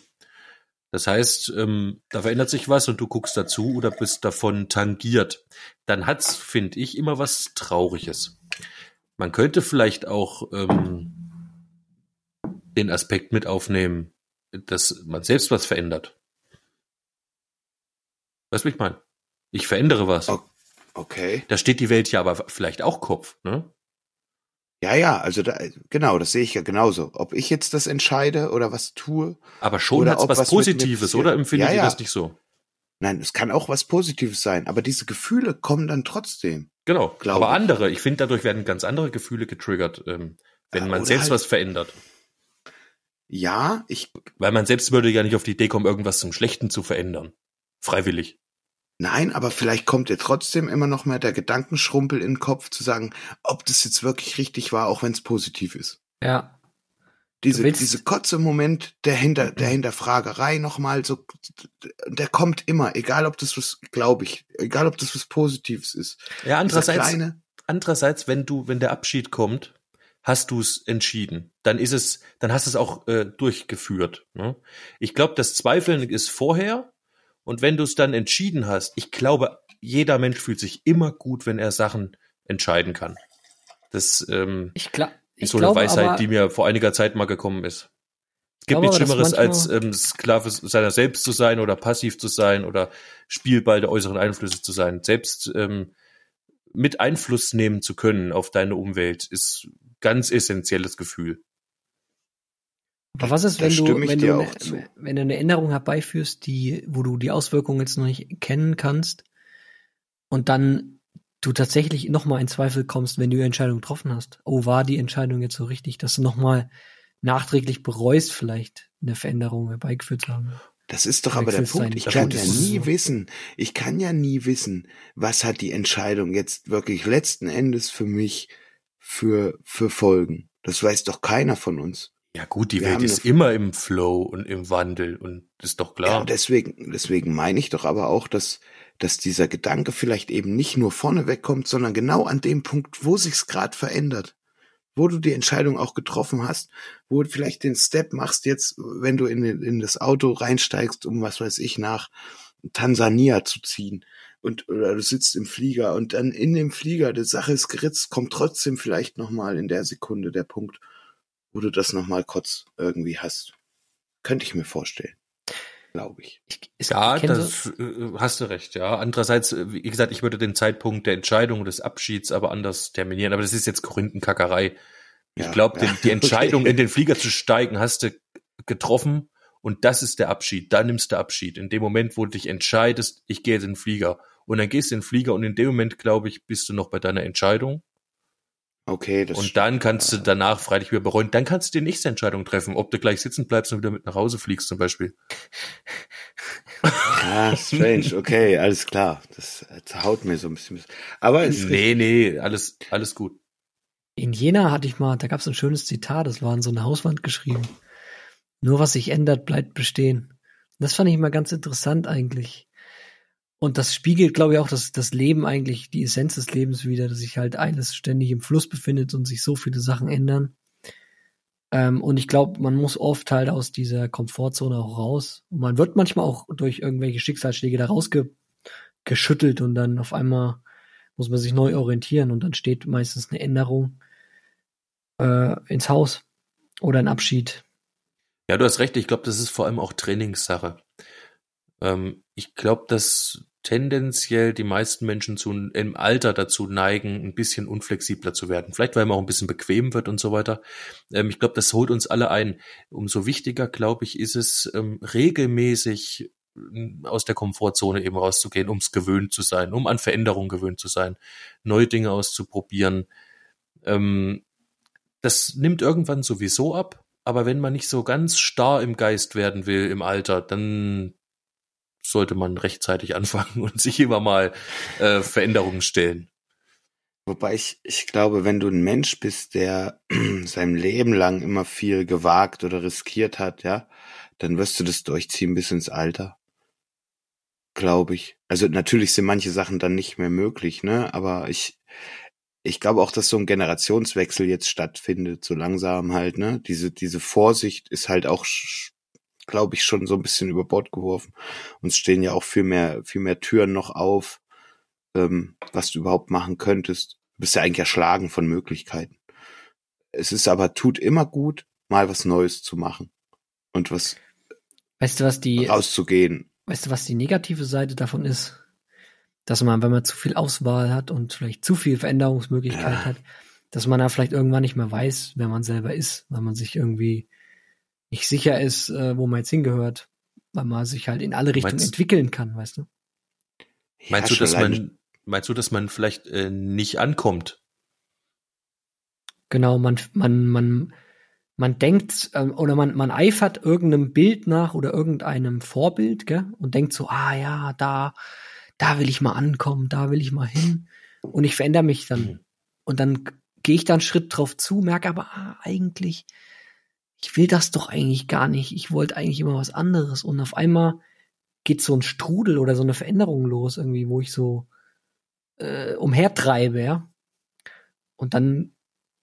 Das heißt, ähm, da verändert sich was und du guckst dazu oder bist davon tangiert. Dann hat's, finde ich, immer was Trauriges. Man könnte vielleicht auch ähm, den Aspekt mit aufnehmen, dass man selbst was verändert. Weißt du, wie ich meine? Ich verändere was. Okay. Da steht die Welt ja aber vielleicht auch Kopf, ne? Ja, ja, also da, genau, das sehe ich ja genauso. Ob ich jetzt das entscheide oder was tue. Aber schon ob was, was Positives, oder empfindet Ja, ihr ja. das nicht so? Nein, es kann auch was Positives sein, aber diese Gefühle kommen dann trotzdem. Genau. Aber ich. andere, ich finde, dadurch werden ganz andere Gefühle getriggert, ähm, wenn Ja, man selbst halt- was verändert. Ja, ich, Weil man selbst würde ja nicht auf die Idee kommen, irgendwas zum Schlechten zu verändern. Freiwillig. nein, aber vielleicht kommt dir trotzdem immer noch mal der Gedankenschrumpel in den Kopf zu sagen, ob das jetzt wirklich richtig war, auch wenn es positiv ist. Ja. Diese, diese kurze Moment der Hinter, der Hinterfragerei nochmal so, der kommt immer, egal ob das was, glaube ich, egal ob das was Positives ist. Ja, andererseits, kleine, andererseits, wenn du, wenn der Abschied kommt, hast du es entschieden. Dann ist es, dann hast du es auch äh, durchgeführt. Ne? Ich glaube, das Zweifeln ist vorher. Und wenn du es dann entschieden hast, ich glaube, jeder Mensch fühlt sich immer gut, wenn er Sachen entscheiden kann. Das ähm, Ich, gla ich ist so eine glaube Weisheit, aber, die mir vor einiger Zeit mal gekommen ist. Es gibt glaube nichts Schlimmeres, als ähm, Sklave seiner selbst zu sein oder passiv zu sein oder Spielball der äußeren Einflüsse zu sein. Selbst ähm, mit Einfluss nehmen zu können auf deine Umwelt ist ganz essentielles Gefühl. aber was ist, wenn du, wenn du, auch zu. eine, wenn du eine Änderung herbeiführst, die, wo du die Auswirkungen jetzt noch nicht kennen kannst und dann du tatsächlich nochmal in Zweifel kommst, wenn du die Entscheidung getroffen hast. Oh, war die Entscheidung jetzt so richtig, dass du nochmal nachträglich bereust, vielleicht eine Veränderung herbeigeführt zu haben. Das ist doch aber der Punkt. Ich kann ja nie so. wissen, ich kann ja nie wissen, was hat die Entscheidung jetzt wirklich letzten Endes für mich für, für Folgen. Das weiß doch keiner von uns. Ja gut, die Wir Welt ist immer im Flow und im Wandel und ist doch Ja, klar. und deswegen, deswegen meine ich doch aber auch, dass, dass dieser Gedanke vielleicht eben nicht nur vorne wegkommt, sondern genau an dem Punkt, wo sich's gerade verändert. Wo du die Entscheidung auch getroffen hast, wo du vielleicht den Step machst jetzt, wenn du in, in das Auto reinsteigst, um was weiß ich, nach Tansania zu ziehen. Und, oder du sitzt im Flieger und dann in dem Flieger, die Sache ist geritzt, kommt trotzdem vielleicht nochmal in der Sekunde der Punkt, wo du das nochmal kurz irgendwie hast. Könnte ich mir vorstellen. Glaube ich. Ich, ich Ja, das äh, hast du recht, ja. Andererseits, äh, wie gesagt, ich würde den Zeitpunkt der Entscheidung des Abschieds aber anders terminieren. Aber das ist jetzt Gründenkackerei. Ich Ja, glaube, ja, die Entscheidung, okay. in den Flieger zu steigen, hast du getroffen und das ist der Abschied. Da nimmst du Abschied. In dem Moment, wo du dich entscheidest, ich gehe jetzt in den Flieger. Und dann gehst du in den Flieger und in dem Moment, glaube ich, bist du noch bei deiner Entscheidung. Okay, das Und dann kannst du danach freilich wieder bereuen. Dann kannst du die nächste Entscheidung treffen, ob du gleich sitzen bleibst und wieder mit nach Hause fliegst zum Beispiel. Ah, strange, okay, alles klar. Das äh, haut mir so ein bisschen. Aber es ist Nee, nee, alles, alles gut. In Jena hatte ich mal, da gab es ein schönes Zitat, das war an so eine Hauswand geschrieben. Nur was sich ändert, bleibt bestehen. Das fand ich mal ganz interessant eigentlich. Und das spiegelt, glaube ich, auch das, das Leben eigentlich, die Essenz des Lebens wieder, dass sich halt alles ständig im Fluss befindet und sich so viele Sachen ändern. Ähm, und ich glaube, man muss oft halt aus dieser Komfortzone auch raus. Und man wird manchmal auch durch irgendwelche Schicksalsschläge da rausgeschüttelt und dann auf einmal muss man sich neu orientieren und dann steht meistens eine Änderung äh, ins Haus oder ein Abschied. Ja, du hast recht. Ich glaube, das ist vor allem auch Trainingssache. Ähm, ich glaube, dass tendenziell die meisten Menschen zu, im Alter dazu neigen, ein bisschen unflexibler zu werden. Vielleicht, weil man auch ein bisschen bequem wird und so weiter. Ähm, ich glaube, das holt uns alle ein. Umso wichtiger, glaube ich, ist es, ähm, regelmäßig ähm, aus der Komfortzone eben rauszugehen, ums gewöhnt zu sein, um an Veränderungen gewöhnt zu sein, neue Dinge auszuprobieren. Ähm, das nimmt irgendwann sowieso ab, aber wenn man nicht so ganz starr im Geist werden will im Alter, dann sollte man rechtzeitig anfangen und sich immer mal äh, Veränderungen stellen. Wobei ich, ich glaube, wenn du ein Mensch bist, der sein Leben lang immer viel gewagt oder riskiert hat, ja, dann wirst du das durchziehen bis ins Alter. Glaube ich. Also natürlich sind manche Sachen dann nicht mehr möglich, ne, aber ich, ich glaube auch, dass so ein Generationswechsel jetzt stattfindet, so langsam halt, ne, diese, diese Vorsicht ist halt auch, glaube ich, schon so ein bisschen über Bord geworfen. Uns stehen ja auch viel mehr, viel mehr Türen noch auf ähm, was du überhaupt machen könntest. Du bist ja eigentlich erschlagen von Möglichkeiten. Es ist aber, tut immer gut, mal was Neues zu machen und was Weißt du, was die, rauszugehen. weißt du, was die negative Seite davon ist? Dass man, wenn man zu viel Auswahl hat und vielleicht zu viel Veränderungsmöglichkeit Ja. hat, dass man da vielleicht irgendwann nicht mehr weiß, wer man selber ist, weil man sich irgendwie nicht sicher ist, äh, wo man jetzt hingehört, weil man sich halt in alle Richtungen Meinst- entwickeln kann, weißt du? Meinst Ja, du, dass man, meinst du, dass man vielleicht äh, nicht ankommt? Genau, man, man, man, man denkt ähm, oder man, man eifert irgendeinem Bild nach oder irgendeinem Vorbild, gell? Und denkt so, ah ja, da, da will ich mal ankommen, da will ich mal hin. Und ich verändere mich dann. Mhm. Und dann gehe ich da einen Schritt drauf zu, merke aber, ah, eigentlich, ich will das doch eigentlich gar nicht. Ich wollte eigentlich immer was anderes. Und auf einmal geht so ein Strudel oder so eine Veränderung los, irgendwie, wo ich so äh, umhertreibe, ja. Und dann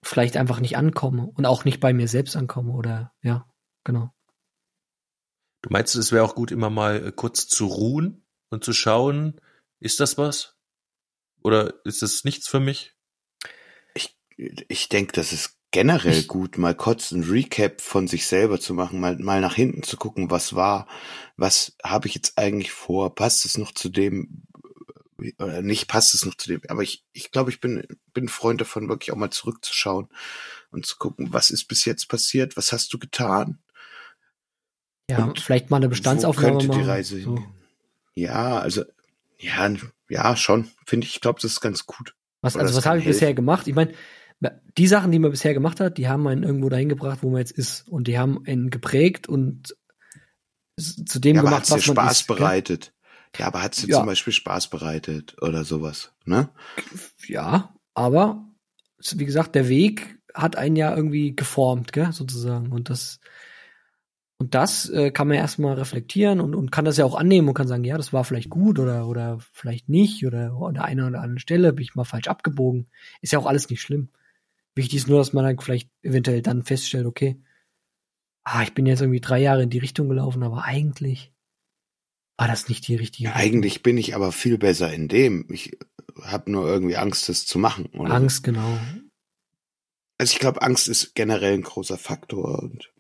vielleicht einfach nicht ankomme und auch nicht bei mir selbst ankomme oder ja, genau. Du meinst, es wäre auch gut, immer mal äh, kurz zu ruhen und zu schauen, ist das was? Oder ist das nichts für mich? Ich, ich denke, das ist generell gut, mal kurz ein Recap von sich selber zu machen, mal, mal nach hinten zu gucken, was war, was habe ich jetzt eigentlich vor, passt es noch zu dem, oder nicht passt es noch zu dem, aber ich, ich glaube, ich bin, bin Freund davon, wirklich auch mal zurückzuschauen und zu gucken, was ist bis jetzt passiert, was hast du getan, Ja, Und vielleicht mal eine wo Bestandsaufnahme könnte die. Reise so. Ja, also, ja, ja, schon, finde ich, ich glaube, das ist ganz gut. Was, also was habe ich bisher gemacht? Ich meine, die Sachen, die man bisher gemacht hat, die haben einen irgendwo dahin gebracht, wo man jetzt ist. Und die haben einen geprägt und zu dem Ja, aber gemacht, was man Spaß ist. bereitet? Ja, aber hat's dir Ja. zum Beispiel Spaß bereitet oder sowas, ne? Ja, aber wie gesagt, der Weg hat einen ja irgendwie geformt, gell, sozusagen. Und das, und das äh, kann man erstmal reflektieren und, und kann das ja auch annehmen und kann sagen, ja, das war vielleicht gut oder, oder vielleicht nicht oder an der einen oder anderen Stelle bin ich mal falsch abgebogen. Ist ja auch alles nicht schlimm. Wichtig ist nur, dass man dann vielleicht eventuell dann feststellt, okay, ah, ich bin jetzt irgendwie drei Jahre in die Richtung gelaufen, aber eigentlich war das nicht die richtige Ja, eigentlich bin ich aber viel besser in dem. Ich habe nur irgendwie Angst, das zu machen. Oder? Angst, genau. Also ich glaube, Angst ist generell ein großer Faktor und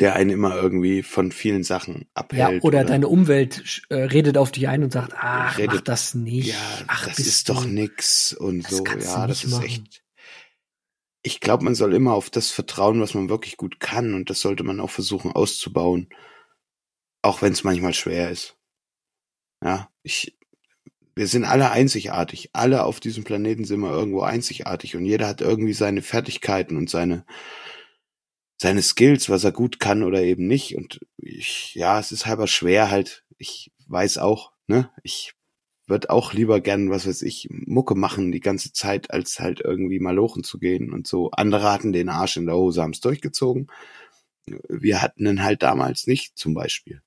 der einen immer irgendwie von vielen Sachen Ja, abhält. oder deine Umwelt äh, redet auf dich ein und sagt, ach, Redet- mach das nicht. ja, ach, das ist doch du- nix und so. Ja, das ist echt. Ich glaube, man soll immer auf das vertrauen, was man wirklich gut kann und das sollte man auch versuchen auszubauen, auch wenn es manchmal schwer ist. Ja, ich, wir sind alle einzigartig. Alle auf diesem Planeten sind wir irgendwo einzigartig und jeder hat irgendwie seine Fertigkeiten und seine seine Skills, was er gut kann oder eben nicht. Und ich, ja, es ist halber schwer halt. Ich weiß auch, ne? Ich würde auch lieber gern, was weiß ich, Mucke machen die ganze Zeit, als halt irgendwie malochen zu gehen und so. Andere hatten den Arsch in der Hose, haben's durchgezogen. Wir hatten ihn halt damals nicht, zum Beispiel.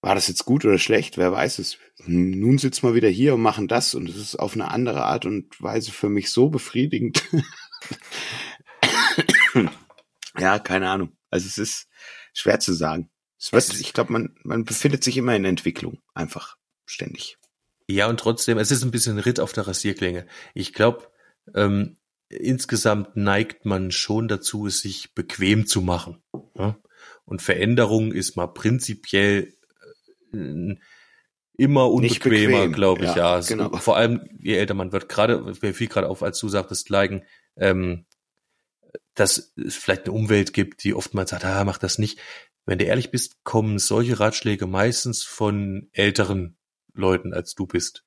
War das jetzt gut oder schlecht? Wer weiß es. Nun sitzen wir wieder hier und machen das und es ist auf eine andere Art und Weise für mich so befriedigend. ja, keine Ahnung. Also es ist schwer zu sagen. Es wird, ich glaube, man, man befindet sich immer in Entwicklung. Einfach. Ständig. Ja, und trotzdem, es ist ein bisschen Ritt auf der Rasierklinge. Ich glaube, ähm, insgesamt neigt man schon dazu, es sich bequem zu machen. Ja? Und Veränderung ist mal prinzipiell äh, immer unbequemer, bequem, glaube ich, ja, ja. Genau. Vor allem, je älter man wird, gerade, mir fiel gerade auf, als du sagtest, Leigen, ähm, dass es vielleicht eine Umwelt gibt, die oftmals sagt, ah, mach das nicht. Wenn du ehrlich bist, kommen solche Ratschläge meistens von älteren Leuten, als du bist.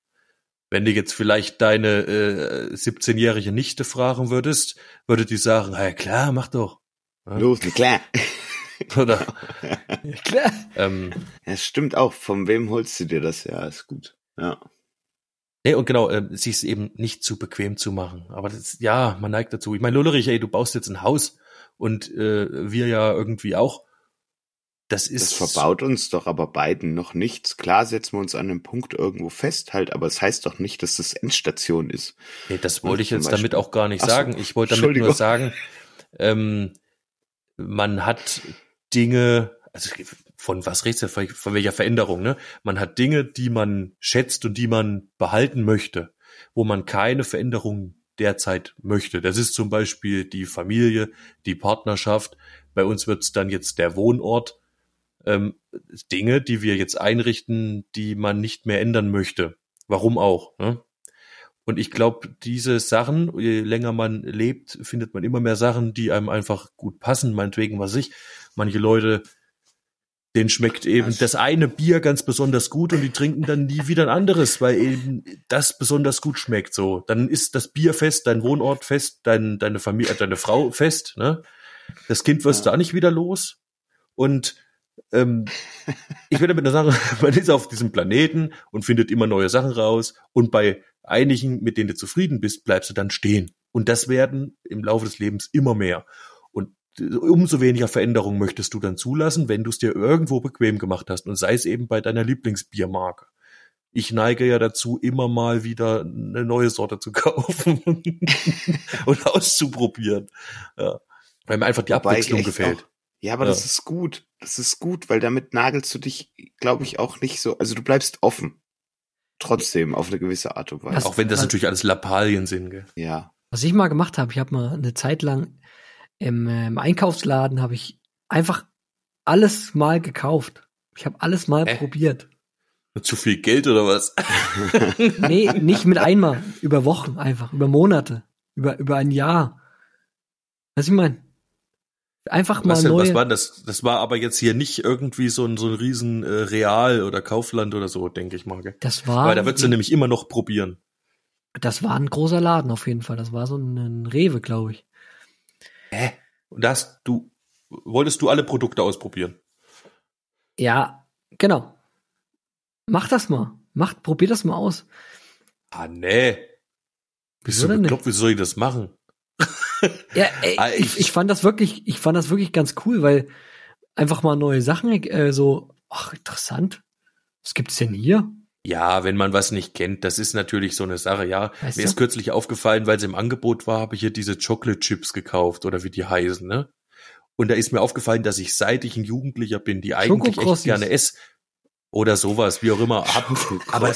Wenn du jetzt vielleicht deine äh, 17-jährige Nichte fragen würdest, würde die sagen, ja klar, mach doch. Ja? Los, klar. Oder, Klar. ähm, Ja, es stimmt auch. Von wem holst du dir das? Ja, ist gut. Ja. nee, und genau, äh, sich eben nicht zu bequem zu machen. Aber das, ja, man neigt dazu. Ich meine, Lullerich, ey, du baust jetzt ein Haus und äh, wir ja irgendwie auch. Das Das ist verbaut uns doch aber beiden noch nichts. Klar setzen wir uns an einem Punkt irgendwo fest halt, aber es heißt doch nicht, dass das Endstation ist. Nee, das wollte ich jetzt damit auch gar nicht so, sagen. Ich wollte damit nur sagen, ähm, man hat Dinge, also von was redest du, von von welcher Veränderung, ne? Man hat Dinge, die man schätzt und die man behalten möchte, wo man keine Veränderung derzeit möchte. Das ist zum Beispiel die Familie, die Partnerschaft. Bei uns wird's dann jetzt der Wohnort. Ähm, Dinge, die wir jetzt einrichten, die man nicht mehr ändern möchte. Warum auch? Ne? Und ich glaube, diese Sachen, je länger man lebt, findet man immer mehr Sachen, die einem einfach gut passen. Meinetwegen, was ich. Manche Leute, denen schmeckt eben Das- das eine Bier ganz besonders gut und die trinken dann nie wieder ein anderes, weil eben das besonders gut schmeckt. So, dann ist das Bier fest, dein Wohnort fest, dein, deine Familie, äh, deine Frau fest. Ne? Das Kind wirst Ja. du auch nicht wieder los. Und ähm, ich will damit nur sagen, man ist auf diesem Planeten und findet immer neue Sachen raus. Und bei einigen, mit denen du zufrieden bist, bleibst du dann stehen. Und das werden im Laufe des Lebens immer mehr. Und äh, umso weniger Veränderungen möchtest du dann zulassen, wenn du es dir irgendwo bequem gemacht hast. Und sei es eben bei deiner Lieblingsbiermarke. Ich neige ja dazu, immer mal wieder eine neue Sorte zu kaufen und auszuprobieren. Ja. Weil mir einfach die Wobei Abwechslung gefällt. Auch, ja, aber Ja. das ist gut. Das ist gut, weil damit nagelst du dich, glaube ich, auch nicht so. Also du bleibst offen. Trotzdem, auf eine gewisse Art und Weise. Was- Auch wenn das was- natürlich alles Lappalien sind. Gell? ja. Was ich mal gemacht habe, ich habe mal eine Zeit lang im, äh, im Einkaufsladen habe ich einfach alles mal gekauft. Ich habe alles mal Hä? probiert. Zu viel Geld oder was? Nee, nicht mit einmal, über Wochen einfach, über Monate, über über ein Jahr. Was ich meine? Einfach mal Was, denn, was neue. war das? Das war aber jetzt hier nicht irgendwie so ein, so ein riesen äh, Real oder Kaufland oder so, denke ich mal. Gell? das war Weil da würdest du nämlich immer noch probieren. das war ein großer Laden auf jeden Fall. Das war so ein, ein Rewe, glaube ich. Hä? Und da hast du, wolltest du alle Produkte ausprobieren? Ja, genau. Mach das mal. Macht, probier das mal aus. Ah, nee. Bist Wieso du bekloppt, wie soll ich das machen? Ja, ey, Ah, ich, ich- fand das wirklich, ich fand das wirklich ganz cool, weil einfach mal neue Sachen, äh, so, ach, interessant. Was gibt's denn hier? Ja, wenn man was nicht kennt, das ist natürlich so eine Sache. Ja, Weißt mir du? ist kürzlich aufgefallen, weil es im Angebot war, habe ich hier diese Chocolate Chips gekauft oder wie die heißen, ne? Und da ist mir aufgefallen, dass ich seit ich ein Jugendlicher bin, die eigentlich echt gerne esse oder sowas, wie auch immer, hab, aber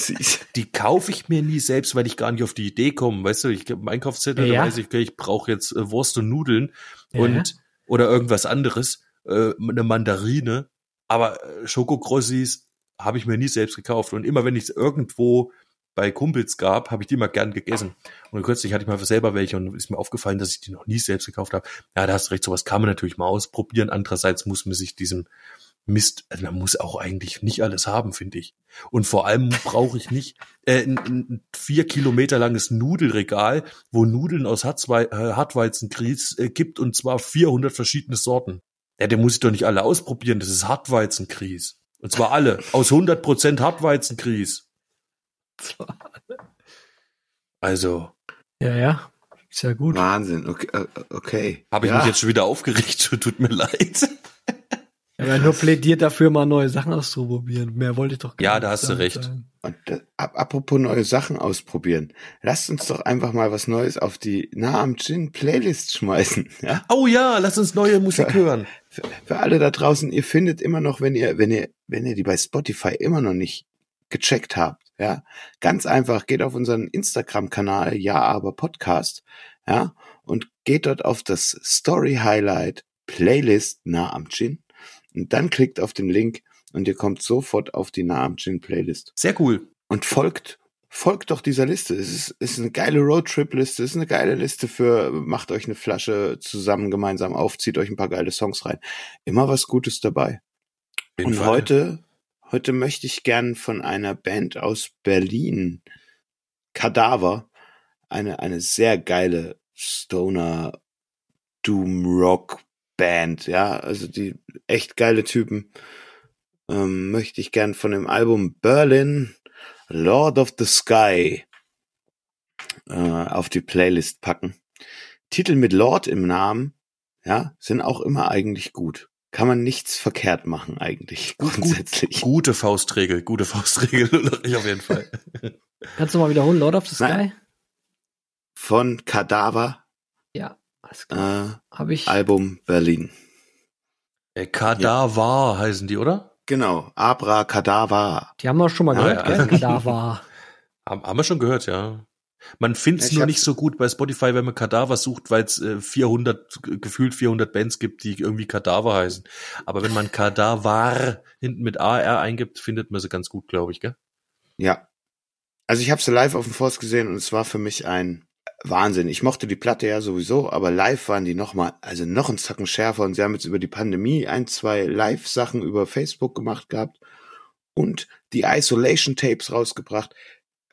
die kaufe ich mir nie selbst, weil ich gar nicht auf die Idee komme. Weißt du, ich gebe einen Einkaufszettel, Ja. da weiß ich, okay, ich brauche jetzt äh, Wurst und Nudeln Ja. und oder irgendwas anderes, äh, eine Mandarine. Aber äh, Schokokrossis habe ich mir nie selbst gekauft. Und immer wenn ich es irgendwo bei Kumpels gab, habe ich die mal gern gegessen. Und kürzlich hatte ich mal selber welche und ist mir aufgefallen, dass ich die noch nie selbst gekauft habe. Ja, da hast du recht, sowas kann man natürlich mal ausprobieren. Andererseits muss man sich diesem Mist, also man muss auch eigentlich nicht alles haben, finde ich. Und vor allem brauche ich nicht äh, ein, ein vier Kilometer langes Nudelregal, wo Nudeln aus Hartzwei äh, Hartweizengrieß äh, gibt und zwar 400 verschiedene Sorten. Ja, der muss ich doch nicht alle ausprobieren. Das ist Hartweizengrieß. Und zwar alle. Aus 100% Hartweizengrieß. Also, Ja, ja. Ist ja gut. Wahnsinn, okay. äh, okay. habe ich ja. mich jetzt schon wieder aufgeregt. Tut mir leid. Ja nur plädiert dafür, mal neue Sachen auszuprobieren. Mehr wollte ich doch gar Ja, nicht da hast du recht. Und äh, ap- apropos neue Sachen ausprobieren. Lasst uns doch einfach mal was Neues auf die Nah am Gin Playlist schmeißen. Ja? Oh ja, lass uns neue Musik hören. Für, für alle da draußen, ihr findet immer noch, wenn ihr, wenn ihr, wenn ihr die bei Spotify immer noch nicht gecheckt habt, ja, ganz einfach, geht auf unseren Instagram-Kanal, ja, aber Podcast, ja, und geht dort auf das Story Highlight Playlist Nah am Gin und dann klickt auf den Link und ihr kommt sofort auf die Nah am Gin Playlist Sehr cool. und folgt folgt doch dieser Liste. Es ist, es ist eine geile Roadtrip-Liste, es ist eine geile Liste für, macht euch eine Flasche zusammen gemeinsam auf, zieht euch ein paar geile Songs rein. Immer was Gutes dabei. Und Fall. heute, heute möchte ich gern von einer Band aus Berlin, Kadaver, eine, eine sehr geile Stoner Doom Rock Band, ja, also die echt geile Typen, ähm, möchte ich gern von dem Album Berlin Lord of the Sky äh, auf die Playlist packen. Titel mit Lord im Namen, ja, sind auch immer eigentlich gut. Kann man nichts verkehrt machen eigentlich, Gut, gut. grundsätzlich. Gute Faustregel, gute Faustregel, Ulrich, auf jeden Fall. Kannst du mal wiederholen, Lord of the Sky? Nein. Von Kadaver, Ja. Äh, Habe ich. Album Berlin. Äh, Kadaver heißen die, oder? Genau, Abra Kadaver. Die haben wir schon mal Ah, gehört, ja. gell? Kadaver. Haben, haben wir schon gehört, ja. Man findet es nur nicht so gut bei Spotify, wenn man Kadaver sucht, weil es äh, 400, ge- gefühlt 400 Bands gibt, die irgendwie Kadaver heißen. Aber wenn man Kadaver hinten mit AR eingibt, findet man sie ganz gut, glaube ich, gell? Ja. Also ich habe sie live auf dem Forst gesehen und es war für mich ein Wahnsinn. Ich mochte die Platte ja sowieso, aber live waren die noch mal, also noch ein Zacken schärfer und sie haben jetzt über die Pandemie ein, zwei Live-Sachen über Facebook gemacht gehabt und die Isolation Tapes rausgebracht.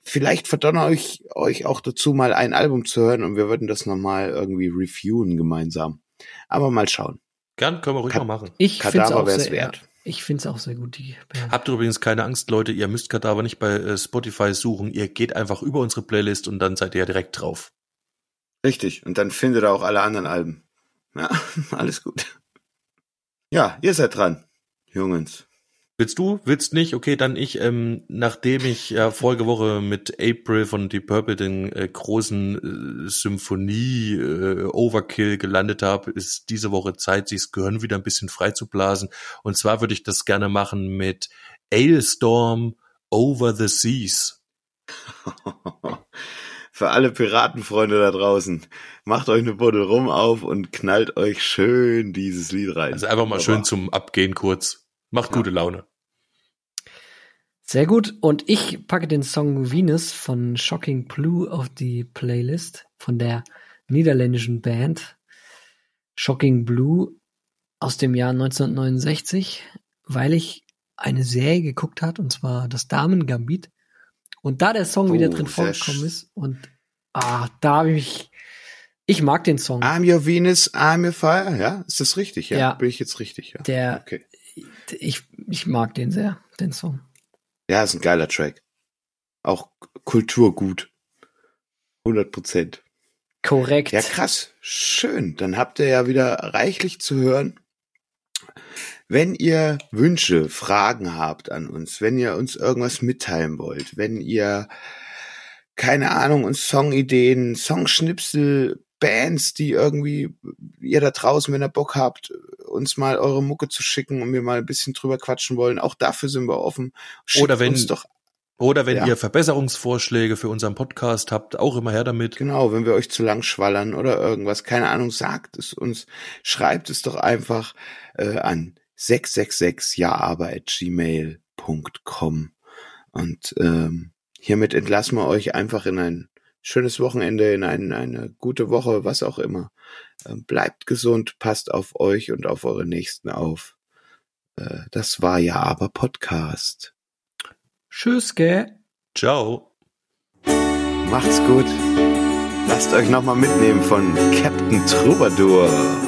Vielleicht verdonner ich euch auch dazu, mal ein Album zu hören und wir würden das nochmal irgendwie reviewen gemeinsam. Aber mal schauen. Gern, können wir ruhig Ka- mal machen. Ich finde es Kadaver auch wär's sehr, wert. Ich finde es auch sehr gut, die Band. Habt übrigens keine Angst, Leute, ihr müsst Kadaver nicht bei äh, Spotify suchen. Ihr geht einfach über unsere Playlist und dann seid ihr ja direkt drauf. Richtig. Und dann findet ihr auch alle anderen Alben. Ja, alles gut. Ja, ihr seid dran, Jungens. Willst du? Willst nicht? Okay, dann ich. Ähm, nachdem ich ja vorige Woche mit April von Deep Purple den äh, großen äh, Symphonie äh, Overkill gelandet habe, ist diese Woche Zeit, sich das Gehirn wieder ein bisschen freizublasen. Und zwar würde ich das gerne machen mit Ailstorm Over the Seas. Für alle Piratenfreunde da draußen, macht euch eine Buddel rum auf und knallt euch schön dieses Lied rein. Also einfach mal Wunderbar. schön zum Abgehen kurz. Macht Ja. gute Laune. Sehr gut. Und ich packe den Song Venus von Shocking Blue auf die Playlist von der niederländischen Band Shocking Blue aus dem Jahr 1969, weil ich eine Serie geguckt hat und zwar das Damen Gambit und da der Song Oh, wieder drin vorgekommen ist und ah, da habe ich ich mag den Song. I'm your Venus, I'm your fire. Ja, ist das richtig? Ja, Ja. bin ich jetzt richtig? Ja. Der Okay. ich ich mag den sehr, den Song. Ja, ist ein geiler Track. Auch Kulturgut. 100 Prozent. Korrekt. Ja, krass. Schön. Dann habt ihr ja wieder reichlich zu hören. Wenn ihr Wünsche, Fragen habt an uns, wenn ihr uns irgendwas mitteilen wollt, wenn ihr, keine Ahnung, uns Songideen, Songschnipsel, Bands, die irgendwie ihr da draußen, wenn ihr Bock habt, uns mal eure Mucke zu schicken und wir mal ein bisschen drüber quatschen wollen, auch dafür sind wir offen. Schickt Oder wenn- uns doch Oder wenn Ja. ihr Verbesserungsvorschläge für unseren Podcast habt, auch immer her damit. Genau, wenn wir euch zu lang schwallern oder irgendwas, keine Ahnung, sagt es uns, schreibt es doch einfach äh, an 666jaaber@gmail.com und ähm, hiermit entlassen wir euch einfach in ein schönes Wochenende, in ein, eine gute Woche, was auch immer. Ähm, bleibt gesund, passt auf euch und auf eure Nächsten auf. Äh, das war ja aber Podcast. Tschüss, gell? Ciao. Macht's gut. Lasst euch nochmal mitnehmen von Captain Troubadour.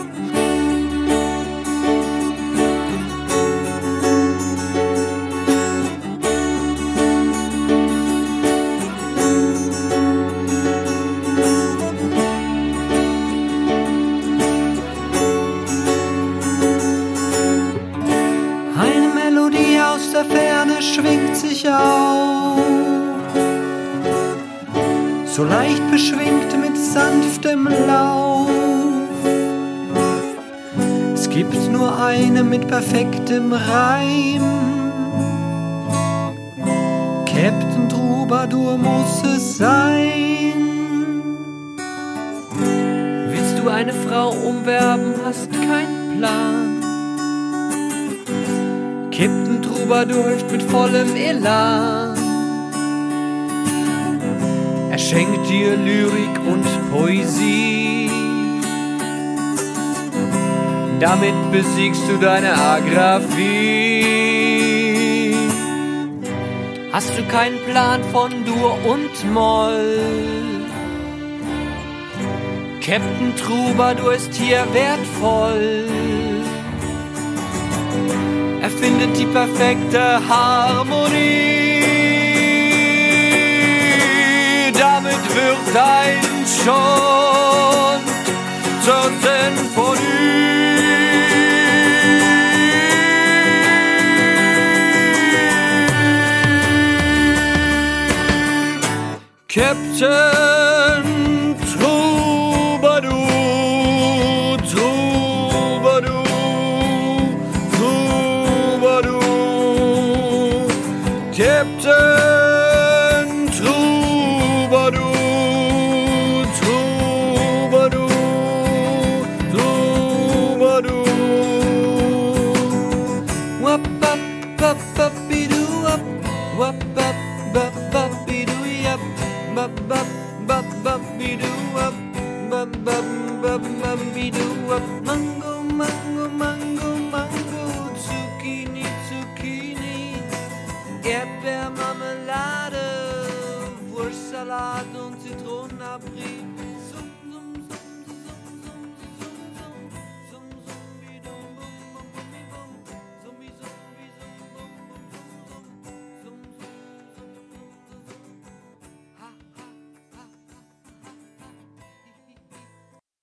Perfektem Reim. Captain Troubadour muss es sein. Willst du eine Frau umwerben, hast keinen Plan. Captain Troubadour hilft mit vollem Elan. Er schenkt dir Lyrik und Poesie. Damit besiegst du deine Agraphie. Hast du keinen Plan von Dur und Moll? Captain Troubadour ist hier wertvoll. Er findet die perfekte Harmonie. Damit wird dein schon zur Sinfonie. Captain bap, bap, bap, bap, bidoo up, bap, bap, bap, bap, bidoo up. Mango, mango, mango, mango, Zucchini, Zucchini, Erdbeermarmelade, Wurstsalat und Zitronenabrieb.